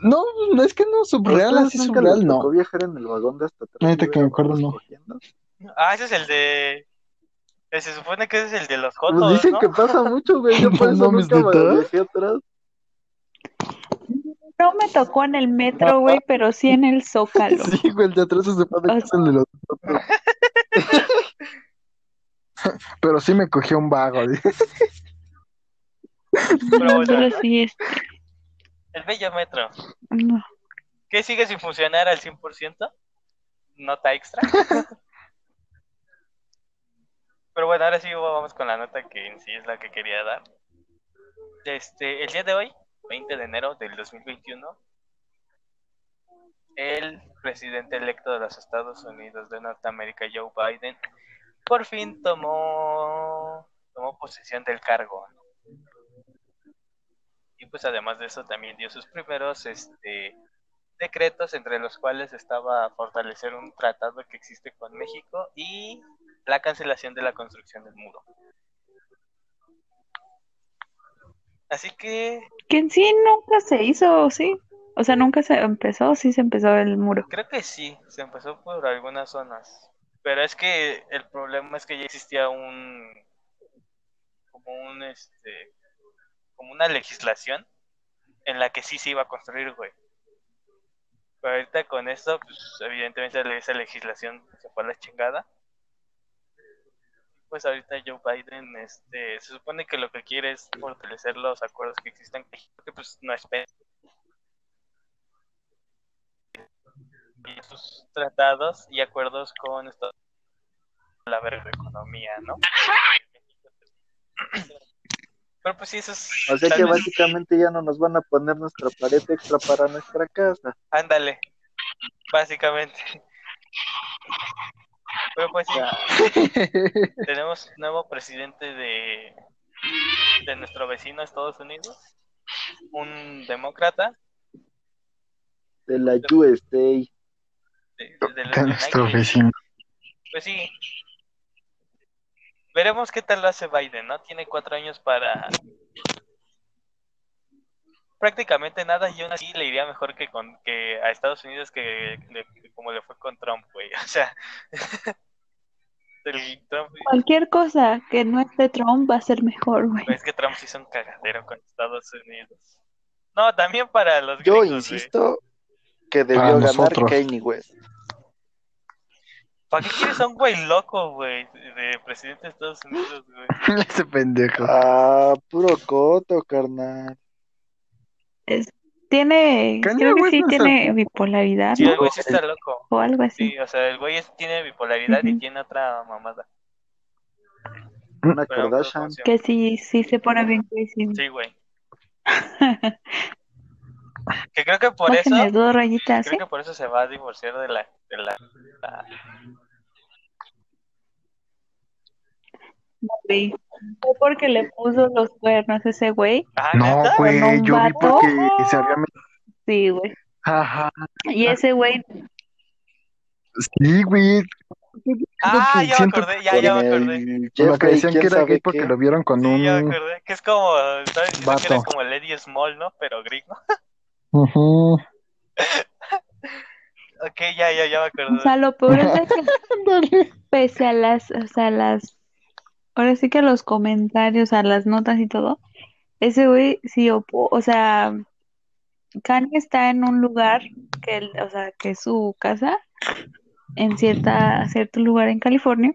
no, no es que no, subreal, ¿A así subreal, no. viajar en el vagón de hasta atrás? Y que me acuerdo, no. cogiendo? Ah, ese es el de... eh, Se supone que ese es el de los Pues jotos, dicen ¿no? que pasa mucho, güey. Yo (laughs) por No eso mames, nunca me ¿neta? viajé atrás. No me tocó en el metro, güey, pero sí en el Zócalo. (laughs) Sí, güey, el de atrás se supone que es el de los otros. (laughs) Pero sí me cogió un vago, dice. Pero No, bueno, pero ¿no? sí, este, El bello metro. no. ¿Qué sigue sin funcionar al 100%? Nota extra. (laughs) Pero bueno, ahora sí vamos con la nota que en sí es la que quería dar. Este, el día de hoy, 20 de enero del 2021, el presidente electo de los Estados Unidos de Norteamérica, Joe Biden, por fin tomó, tomó posesión del cargo. Y pues además de eso también dio sus primeros este, decretos, entre los cuales estaba fortalecer un tratado que existe con México y la cancelación de la construcción del muro. Así que Que en sí nunca se hizo, ¿sí? O sea, nunca se empezó, sí se empezó el muro. creo que sí, se empezó por algunas zonas. Pero es que el problema es que ya existía un como un este como una legislación en la que sí se iba a construir, güey. Pero ahorita con esto, pues evidentemente esa legislación se fue a la chingada. pues ahorita Joe Biden, este, se supone que lo que quiere es fortalecer los acuerdos que existen, que pues no espera sus tratados y acuerdos con Estados Unidos la verde economía, ¿no? (laughs) Pero pues sí, eso es... O sea que vez- básicamente ya no nos van a poner nuestra pared extra para nuestra casa. Ándale, básicamente. Pero pues sí, (laughs) tenemos nuevo presidente de, de nuestro vecino Estados Unidos, un demócrata De la USA. de, de los De nuestro United. vecino. Pues sí. Veremos qué tal lo hace Biden, ¿no? Tiene cuatro años para prácticamente nada y aún así le iría mejor que con que a Estados Unidos que, le- que como le fue con Trump, güey. (laughs) O sea, el Trump, Cualquier cosa que no esté Trump va a ser mejor, güey. es que Trump sí hizo un cagadero con Estados Unidos. No, también para los Yo gringos, insisto que debió ganar. Kanye West. ¿Para qué quieres a un güey loco, güey, de presidente de Estados Unidos, güey? (laughs) Ese pendejo. Ah, puro coto, carnal. Es- tiene, creo que sí no tiene bipolaridad, Sí, ¿no? el güey sí está loco. O algo así. Sí, o sea, el güey es- tiene bipolaridad y tiene otra mamada. Una Kardashian. Que sí, sí se pone bien crazy. Sí, güey. (laughs) Que creo que por eso, dos rayitas, creo ¿sí? que por eso se va a divorciar de la, de la, la- güey. Fue porque le puso los cuernos ese güey. Ah, No, güey, ¿Con un yo vi vato? porque se había metido. Sí, güey. Ajá. Y ese güey, Sí, güey. Ah, ya me acordé, ya, ya me acordé. Lo que decían que era gay porque qué. lo vieron con Sí, ya me un. acordé. Que es como, ¿sabes? Dicen que era Vato. como Lady Small, ¿no? Pero gringo. (laughs) Ok, ya, ya, ya me o acordé. sea, lo peor es que (laughs) pese a las, o sea, las, ahora sí que los comentarios, a las notas y todo, ese güey sí, opo- o sea, Kanye está en un lugar que, él- o sea, que es su casa, en cierta, cierto lugar en California,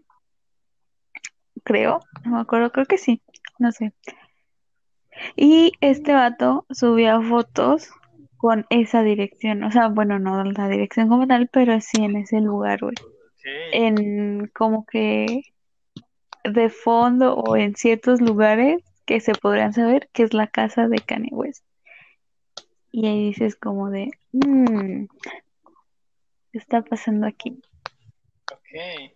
creo, no me acuerdo, creo que sí, no sé. Y este vato subía fotos con esa dirección, o sea, bueno, no la dirección como tal, pero sí en ese lugar, güey Sí. en como que de fondo o en ciertos lugares que se podrían saber que es la casa de Kanye West. Y ahí dices como de, "Mm, ¿qué está pasando aquí? Ok.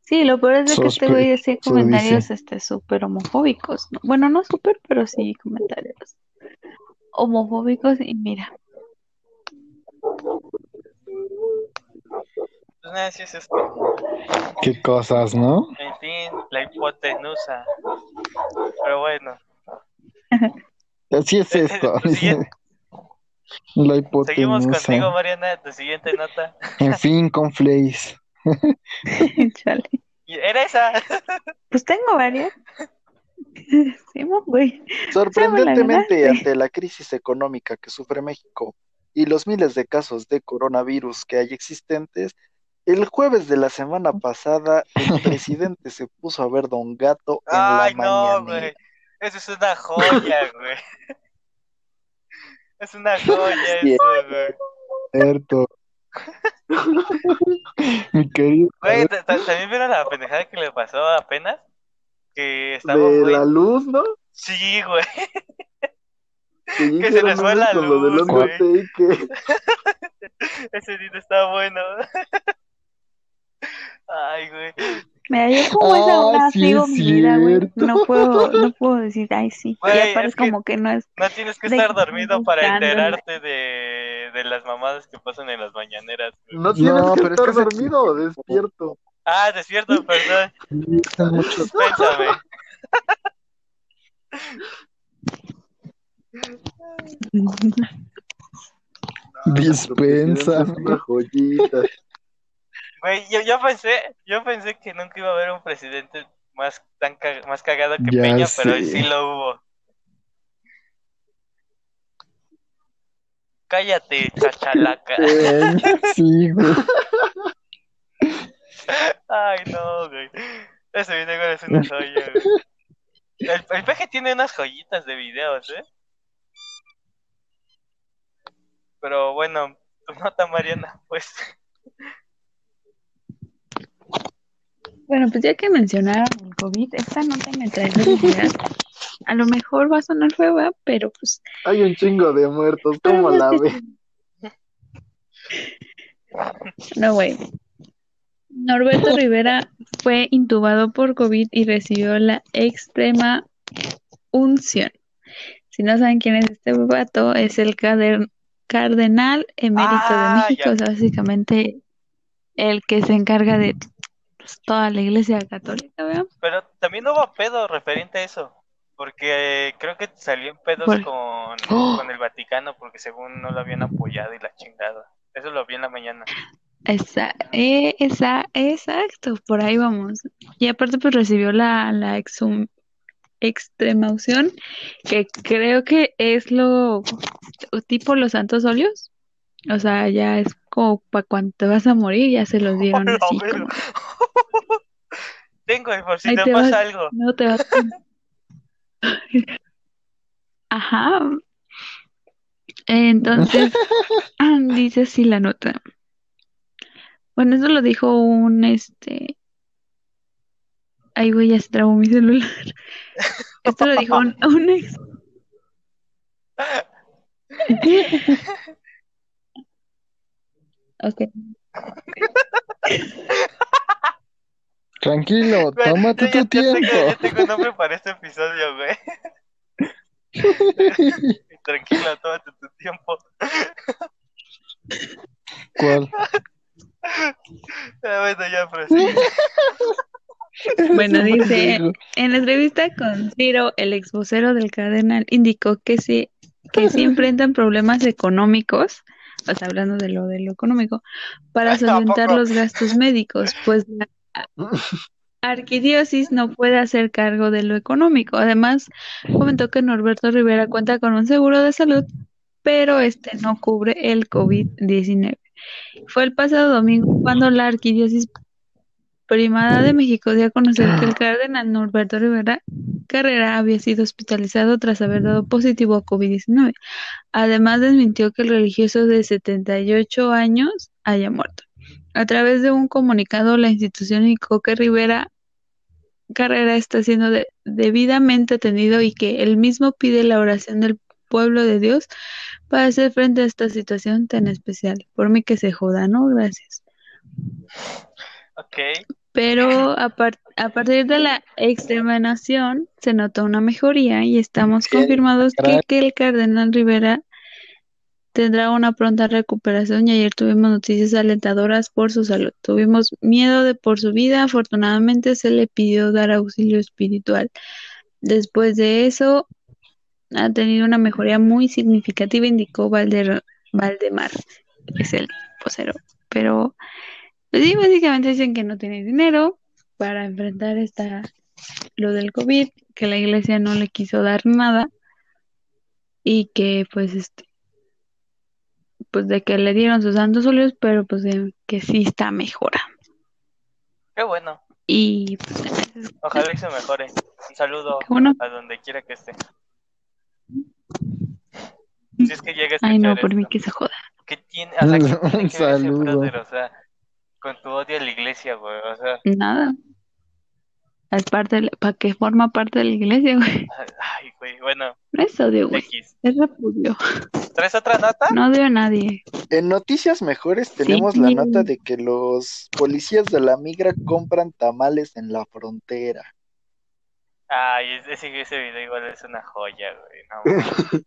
Sí, lo peor es de que este güey decía comentarios este súper homofóbicos. ¿no? Bueno, no súper, pero sí comentarios homofóbicos y mira, Pues nada, sí es esto. Qué cosas, ¿no? En fin, la hipotenusa. Pero bueno, Así es (laughs) esto. (laughs) La seguimos hipotenusa. contigo, Mariana. Tu siguiente nota. En fin, con Flays. (laughs) chale. Era esa. Pues tengo varias. (laughs) Sí, mo, güey. Sorprendentemente, ante la crisis económica que sufre México y los miles de casos de coronavirus que hay existentes, el jueves de la semana pasada el (laughs) presidente se puso a ver Don Gato en Ay, la no, mañanera. güey. Eso es una joya, (laughs) güey. Es una joya Sí. eso, güey. Cierto. Mi querido. Güey, ta- ta- también vieron la pendejada que le pasó apenas. Que estaba De güey. la luz, ¿no? Sí, güey. Que, Que se les fue la luz, Undertaker. (laughs) Ese día está bueno. Ay, güey. Mira, yo como esa una sí sigo es mi vida, güey. cierto. No puedo, no puedo decir, ay, sí. Güey, y aparte es que- como que no es, No tienes que estar que dormido para enterarte de, de las mamadas que pasan en las mañaneras. güey. No tienes No, que pero es estar que hace- dormido o despierto. Ah, despierto, perdón. Son muchos. Pénsame. Dispensa. Es una joyita. Güey, yo, yo pensé, yo pensé que nunca iba a haber un presidente más tan ca- más cagado que Ya Peña, pero sé. sí lo hubo. Cállate, chachalaca. Sí, güey. (laughs) Ay, no, güey. Ese es una (laughs) joya, güey. El, el peje tiene unas joyitas de videos, ¿eh? Pero bueno, (laughs) tu nota, Mariana, pues. Bueno, pues ya que mencionaron el COVID, esta nota me trae felicidad. A lo mejor va a sonar feo, ¿verdad? pero pues Hay un chingo de muertos, ¿cómo la ve? No, güey. Norberto (laughs) Rivera fue intubado por COVID y recibió la extrema unción. Si no saben quién es este vato, es el cardenal emérito Ah, de México, ya. o sea, básicamente el que se encarga de toda la iglesia católica, ¿verdad? Pero también hubo pedo referente a eso. Porque creo que salió en pedos con, ¡Oh! con el Vaticano porque según no lo habían apoyado y la chingada. Eso lo vi en la mañana. Esa, eh, esa, exacto, por ahí vamos. Y aparte, pues recibió la, la exum- extrema unción, que creo que es lo tipo los santos óleos. O sea, ya es como para cuando te vas a morir, ya se los dieron (laughs) ¡Hola, así verga! como, (laughs) Tengo, y por si Ahí te te pasa vas. algo. no te vas. (laughs) Ajá. Entonces, dice así la nota. Bueno, eso lo dijo un, este... Ay, güey, ya se trabó mi celular. (laughs) Esto lo dijo un, un ex... (laughs) Ok. Tranquilo, tómate yo tu ya tengo- tiempo. ya tengo nombre para este episodio, güey. (laughs) Tranquila, tómate tu tiempo. ¿Cuál? Bueno, ya, prosigue. (laughs) Bueno, dice, en la entrevista con Ciro, el ex vocero del cardenal indicó que sí, que sí (laughs) enfrentan problemas económicos, o sea, hablando de lo de lo económico, para (laughs) ¿A solventar los gastos médicos, pues la arquidiócesis no puede hacer cargo de lo económico. Además, comentó que Norberto Rivera cuenta con un seguro de salud, pero este no cubre el COVID-19. Fue el pasado domingo cuando la arquidiócesis primada de México dio a conocer que el cardenal Norberto Rivera Carrera había sido hospitalizado tras haber dado positivo a COVID-19. Además, desmintió que el religioso de 78 años haya muerto. A través de un comunicado, la institución indicó que Rivera Carrera está siendo de- debidamente atendido y que él mismo pide la oración del pueblo de Dios para hacer frente a esta situación tan especial. Por mí que se joda, ¿no? Gracias. Ok. Pero a, par- a partir de la exterminación se notó una mejoría y estamos confirmados que, que el cardenal Rivera tendrá una pronta recuperación y ayer tuvimos noticias alentadoras por su salud. Tuvimos miedo de por su vida, afortunadamente se le pidió dar auxilio espiritual. Después de eso ha tenido una mejoría muy significativa, indicó Valder- Valdemar, que es el vocero. Pero pues sí, básicamente dicen que no tiene dinero para enfrentar esta lo del COVID, que la iglesia no le quiso dar nada y que pues este pues de que le dieron sus santos óleos, pero pues de que sí está mejorando. Qué bueno. Y pues Ojalá y se mejore. Un saludo bueno. a donde quiera que esté. Si es que llega a ay no, por mí esto. que se joda. ¿Qué tiene, o sea, ¿qué tiene Un que ver ese (laughs) saludo. brother? O sea, con tu odio a la iglesia, güey. O sea, Nada. Es parte de la- para que forma parte de la iglesia, güey. ay, güey, bueno, No es odio, güey. X. Es repudio. ¿Traes otra nota? No odio a nadie. En noticias mejores tenemos la Sí. nota de que los policías de la migra compran tamales en la frontera. Ay, ese, ese video igual es una joya, güey. No, mames. (laughs)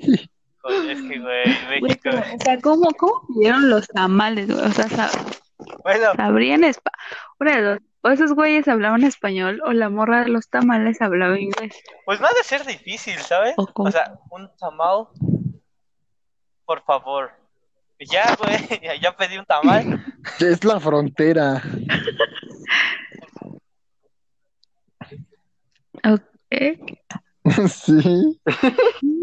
Es que, güey, México. o sea, ¿cómo, cómo pidieron los tamales, güey? O sea, sa- Bueno, sabrían espa Una de dos. O esos güeyes hablaban español o la morra de los tamales hablaba inglés. pues no ha de ser difícil, ¿sabes? ¿O sea, un tamal, por favor. Ya, güey, (laughs) ya, ya pedí un tamal. (laughs) Es la frontera. (laughs) ¿Eh? (laughs) Sí.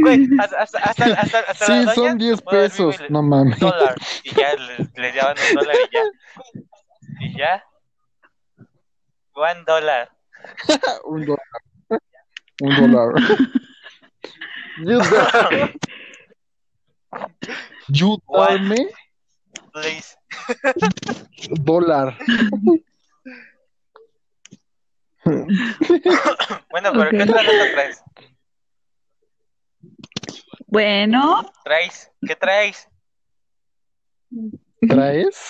Güey, hasta, hasta, hasta, hasta, Sí, la son 10 pudo haber pesos. le- No mames. dólar. Y ya le, le daban un dólar y ya. Y ya. One dollar. (laughs) Un dólar. Un dólar. You What? me Please. dólar. (laughs) Bueno, pero ¿qué Ok. otra nota traes? Bueno, ¿Traes? ¿Qué traes? ¿Traes?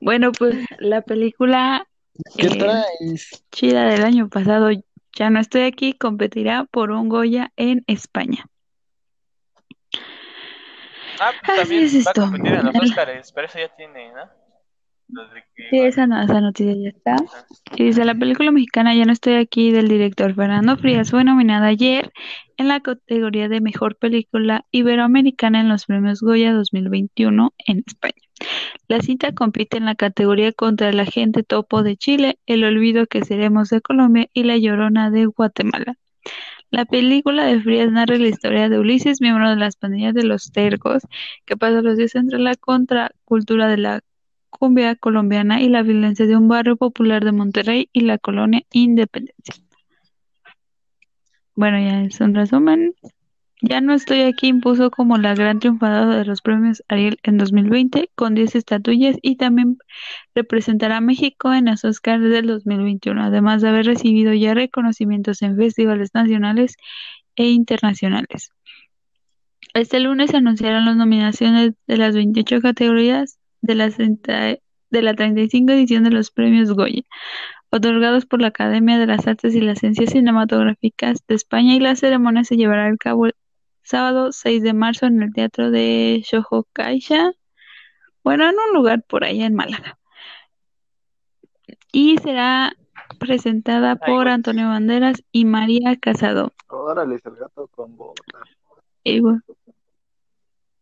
bueno, pues la película ¿Qué eh, traes? chida del año pasado, Ya no estoy aquí, competirá por un Goya en España. Ah, pues Así también es va a esto. competir en los Óscares, pero eso ya tiene, ¿no? Sí, esa, no- esa noticia ya está. Y dice, la película mexicana Ya no estoy aquí del director Fernando Frías fue nominada ayer en la categoría de Mejor Película Iberoamericana en los premios Goya 2021 en España. La cinta compite en la categoría contra La gente topo de Chile, El olvido que seremos de Colombia y La llorona de Guatemala. La película de Frías narra la historia de Ulises, miembro de las pandillas de los tercos, que pasa los días entre la contracultura de la cumbia colombiana y la violencia de un barrio popular de Monterrey y la colonia Independencia. Bueno, ya es un resumen. Ya no estoy aquí impuso como la gran triunfadora de los premios Ariel en 2020 con 10 estatuillas y también representará a México en los Oscars del 2021, además de haber recibido ya reconocimientos en festivales nacionales e internacionales. Este lunes se anunciaron las nominaciones de las 28 categorías de la, 30 de la 35 edición de los premios Goya, otorgados por la Academia de las Artes y las Ciencias Cinematográficas de España y la ceremonia se llevará a cabo el sábado 6 de marzo en el Teatro de Caixa, bueno, en un lugar por allá en Málaga. Y será presentada por. Antonio Banderas y María Casado. Órale, el gato con botas. Y bueno,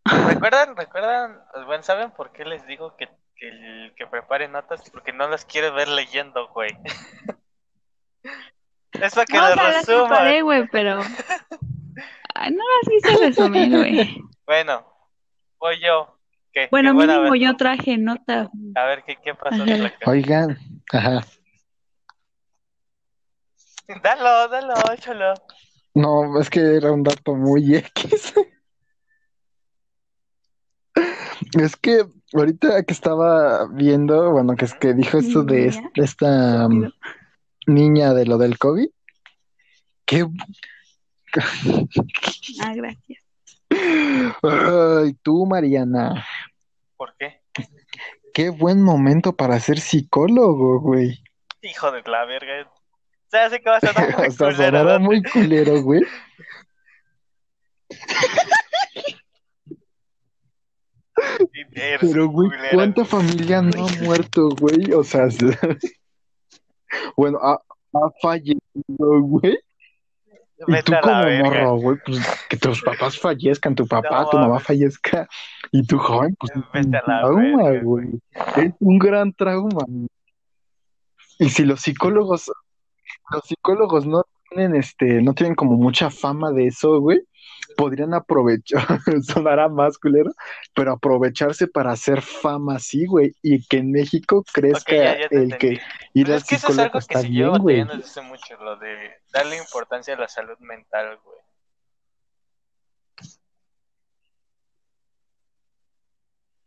¿Recuerdan? ¿Recuerdan? Bueno, ¿saben por qué les digo que, que, el- que preparen notas? Porque no las quiero ver leyendo, güey. (laughs) es para que No, las preparé, güey, pero... Ay, no las quise resumir, güey. Bueno, voy yo. ¿Qué? Bueno, Qué mínimo vez. yo traje nota. A ver, ¿qué, qué pasó? Oigan, ajá. (laughs) Dalo, dalo, échalo. No, es que era un dato muy X. Es que ahorita que estaba viendo, bueno, que es que dijo esto de Niña. esta um, niña de lo del COVID, que Ah, gracias. Ay, tú, Mariana, ¿Por qué? qué buen momento para ser psicólogo, güey. Hijo de la verga. Ya sé que vas a (laughs) ¿no? muy culero, güey. (laughs) Pero, güey, ¿cuánta familia no ha muerto, güey? O sea, se- (laughs) bueno, ha, ha fallecido, güey. Y Vete tú como morro, güey, pues que tus papás fallezcan, tu papá, No tu mamá fallezca, y tu joven, pues un Vete a la trauma, güey. Es un gran trauma. Y si los psicólogos, los psicólogos no tienen, este, no tienen como mucha fama de eso, güey, podrían aprovechar, (laughs) sonará más culero, pero aprovecharse para hacer fama así, güey, y que en México crezca Ok, ya, ya el que entendí. ir Pues al es que eso es algo que se lleva bien, güey. batallando desde mucho, lo de darle importancia a la salud mental, güey.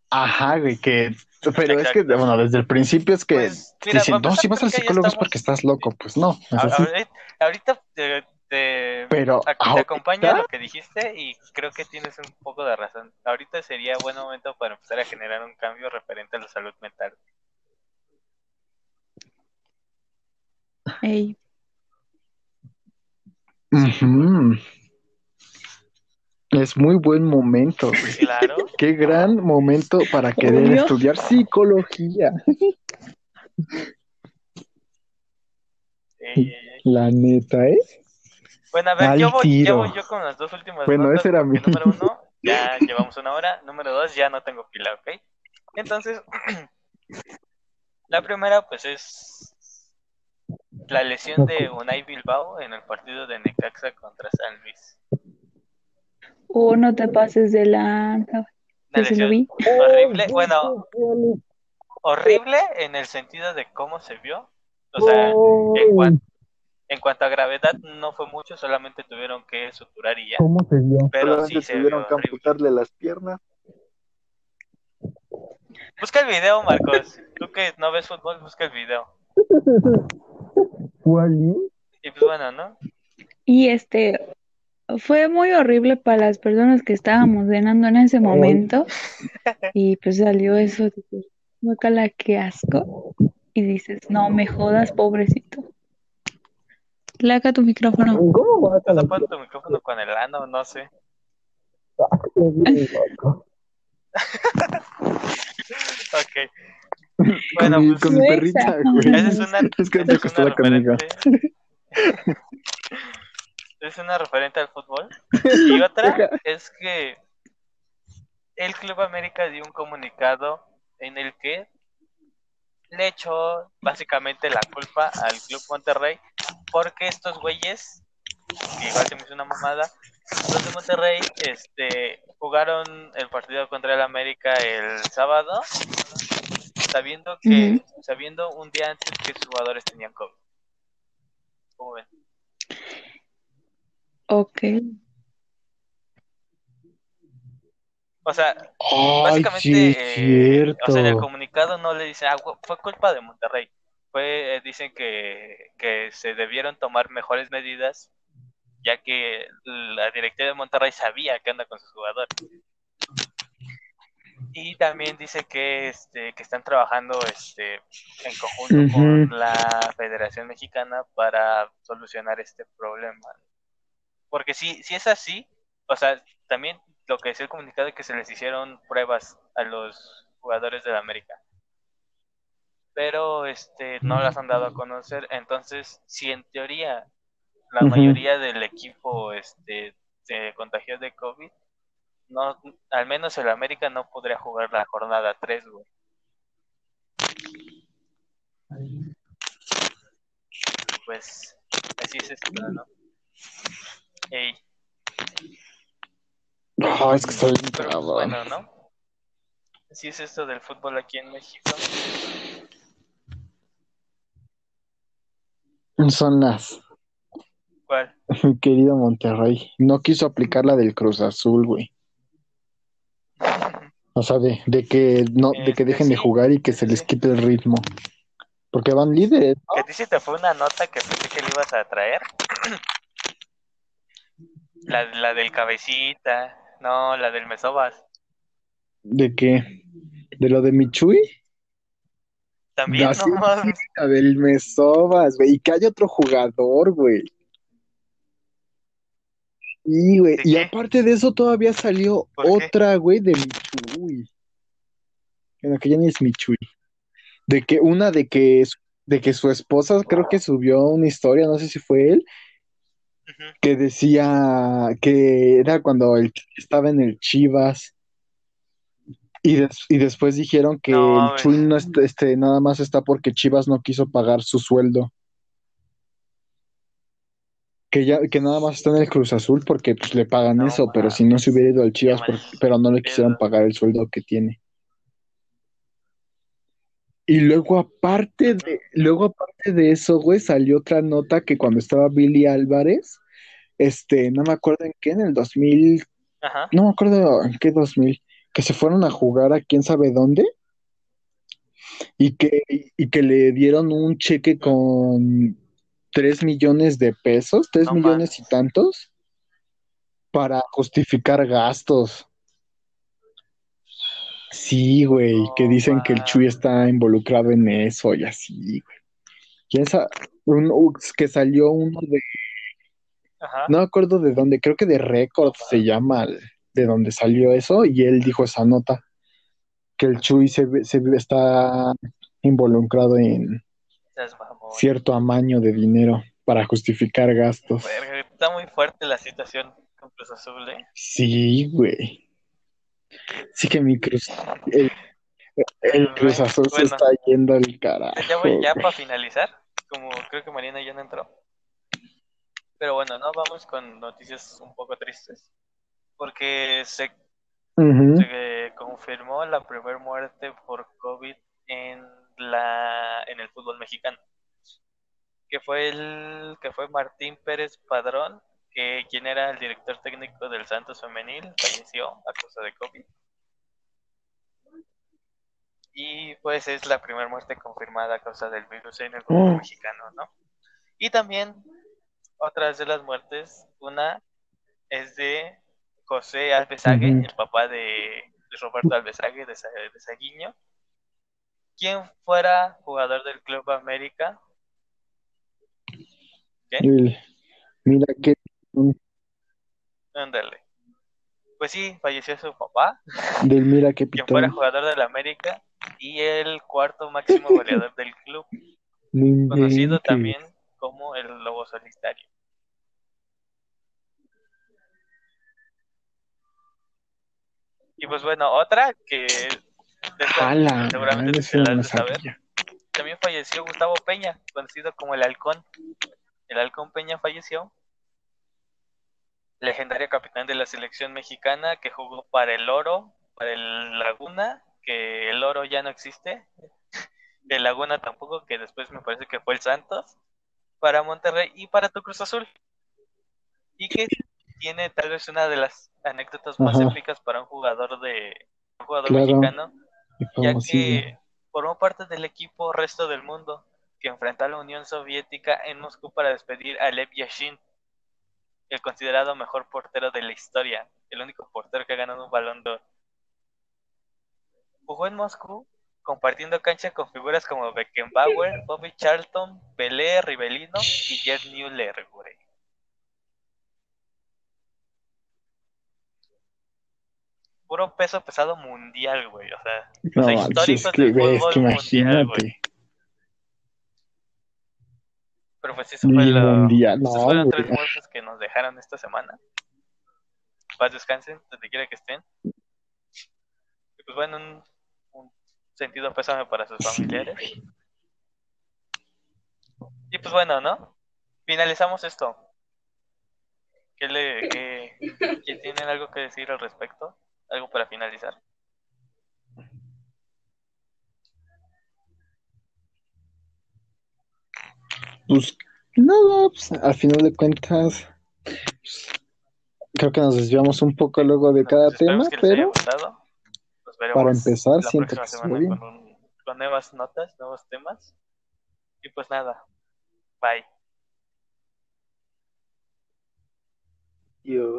Ajá, güey, que, pero es que, Exacto. bueno, desde el principio es que Pues, mira, dicen, para no, si empezar, vas al psicólogo es estamos- porque estás loco, pues no, es ahorita, ahorita te, te- Pero te ahorita- acompaña lo que dijiste y creo que tienes un poco de razón. Ahorita sería buen momento para empezar a generar un cambio referente a la salud mental. Ey, Ujú. Es muy buen momento. Claro. Qué gran momento para querer Obvio. estudiar psicología. (laughs) La neta, ¿eh? Bueno, a ver, Al yo voy, tiro. yo voy yo con las dos últimas Bueno, notas, ese era mi- número uno, (laughs) ya llevamos una hora, número dos, ya no tengo pila, ¿ok? Entonces, (clears throat) la primera, pues es la lesión de Unai Bilbao en el partido de Necaxa contra San Luis. o no te pases de la... Una lesión horrible, bueno, horrible en el sentido de cómo se vio. O sea, en, cuan- en cuanto a gravedad no fue mucho, solamente tuvieron que suturar y ya. ¿Cómo se vio? Pero Solamente sí se tuvieron vio que amputarle las piernas. Busca el video, Marcos. Tú que no ves fútbol, busca el video. ¿Cuál? Y pues bueno, ¿no? Y este fue muy horrible para las personas que estábamos cenando en ese momento. (laughs) Y pues salió eso, dices, guácala, qué asco. Y dices, no me jodas, pobrecito. Laca tu micrófono. ¿Cómo va a Vas a poner tu micrófono con el ano, no sé. (laughs) Ok. Bueno, con mi, pues con mi perrita, güey. esa es una, (laughs) Es que es costó una referente. (laughs) Es una referente al fútbol. Y otra es que el Club América dio un comunicado en el que le echó básicamente la culpa al Club Monterrey porque estos güeyes, que igual se me hizo una mamada, los de Monterrey este, jugaron el partido contra el América el sábado sabiendo que sabiendo un día antes que sus jugadores tenían COVID. ¿Cómo ven? Ok. O sea, Ay, básicamente, sí, eh, o sea, en el comunicado no le dicen, ah, fue culpa de Monterrey. Dicen que, que se debieron tomar mejores medidas, ya que la directiva de Monterrey sabía que anda con sus jugadores. Y también dice que, este, que están trabajando este, en conjunto con la Federación Mexicana para solucionar este problema. Porque si, si es así, o sea, también lo que decía el comunicado es que se les hicieron pruebas a los jugadores de la América. Pero este no las han dado a conocer, entonces si en teoría la mayoría del equipo este se contagió de COVID, no al menos el América no podría jugar la jornada 3, güey. Pues así es esto, ¿no? Ey, Ah, es que está bien bueno, ¿no? Así es esto del fútbol aquí en México. Son las, ¿Cuál? mi (laughs) querido Monterrey. No quiso aplicar la del Cruz Azul, güey. O sea, de, de que no, de que Este, dejen de jugar y que se les quite el ritmo. Porque van líderes, ¿no? Que a ti sí te fue una nota que pensé que le ibas a traer. (clears throat) La, la del cabecita, no, la del mesobas. ¿De qué? ¿De lo de Michui? También, Ah, no mames. La del Mesobas, güey. Y que hay otro jugador, güey. Y, güey. ¿De Y qué? aparte de eso, todavía salió otra, güey, de Michui. Bueno, que ya ni es Michui. De que una de que, su- de que su esposa creo que subió una historia, no sé si fue él, que decía que era cuando él estaba en el Chivas. Y, des- y después dijeron que No, el. Chuy no est- este, nada más está porque Chivas no quiso pagar su sueldo. Que ya, que nada más está en el Cruz Azul porque pues le pagan No eso, pero si no se hubiera ido al Chivas, por- pero no le quisieron pagar el sueldo que tiene. Y luego aparte de, luego aparte de eso, güey, salió otra nota que cuando estaba Billy Álvarez, este, no me acuerdo en qué, en el 2000, Ajá. no me acuerdo en qué 2000, que se fueron a jugar a quién sabe dónde y que, y que le dieron un cheque con 3 millones de pesos, 3 No millones y tantos, para justificar gastos. Sí, güey, que No dicen que el Chuy está involucrado en eso y así, güey. ¿Quién sabe? Un- que salió uno de, Ajá. no me acuerdo de dónde, creo que de Record se llama, el- de donde salió eso, y él dijo esa nota, que el Chuy se, se está involucrado en cierto amaño de dinero para justificar gastos. Está muy fuerte la situación con Cruz Azul, ¿eh? Sí, güey. Sí que mi Cruz, el, el Cruz Azul se está yendo al carajo. Ya, voy, ya güey. para finalizar, como creo que Mariana ya no entró. Pero bueno, no vamos con noticias un poco tristes. Porque se, confirmó la primera muerte por COVID en la en el fútbol mexicano. que fue el que fue Martín Pérez Padrón, que quien era el director técnico del Santos Femenil, falleció a causa de COVID. Y pues es la primera muerte confirmada a causa del virus en el fútbol Oh. mexicano, ¿no? Y también otras de las muertes, una es de José Alvesague, el papá de Roberto Alvesague de, de Saguiño, quien fuera jugador del Club América. ¿Qué? Mira que Ándale. Pues sí, falleció su papá, del mira (laughs) que quien fuera pitón. jugador del América y el cuarto máximo goleador del club, (laughs) No conocido también como el Lobo Solitario. Y pues bueno, otra que esta seguramente te la saber. También falleció Gustavo Peña, conocido como el Halcón. El Halcón Peña falleció. Legendario capitán de la selección mexicana que jugó para el Oro, para el Laguna, que el Oro ya no existe. (laughs) El Laguna tampoco, que después me parece que fue el Santos. Para Monterrey y para tu Cruz Azul. Y que tiene tal vez una de las anécdotas más Ajá. épicas para un jugador de un jugador Claro. mexicano ya que formó parte del equipo resto del mundo que enfrentó a la Unión Soviética en Moscú para despedir a Lev Yashin, el considerado mejor portero de la historia, el único portero que ha ganado un balón de oro. Jugó en Moscú compartiendo cancha con figuras como Beckenbauer, Bobby Charlton, Pelé, Rivelino y Gerd Müller, güey. Puro peso pesado mundial, güey. O sea, No, o sea, manches, históricos es que, del fútbol que mundial, güey. imagínate. Pero pues eso fue lo, mundial, no, fueron güey. tres muertes que nos dejaron esta semana. Paz descansen, donde quiera que estén. Y pues bueno, un, un sentido pésame para sus familiares. Y pues bueno, ¿no? Finalizamos esto. ¿Qué le, qué, qué tienen algo que decir al respecto? Algo para finalizar. Pues nada, pues, al final de cuentas, pues, creo que nos desviamos un poco luego de cada Pues tema, que les haya pero para empezar, la siento próxima que semana bien. con, un- con nuevas notas, nuevos temas. Y pues nada, bye. Yo.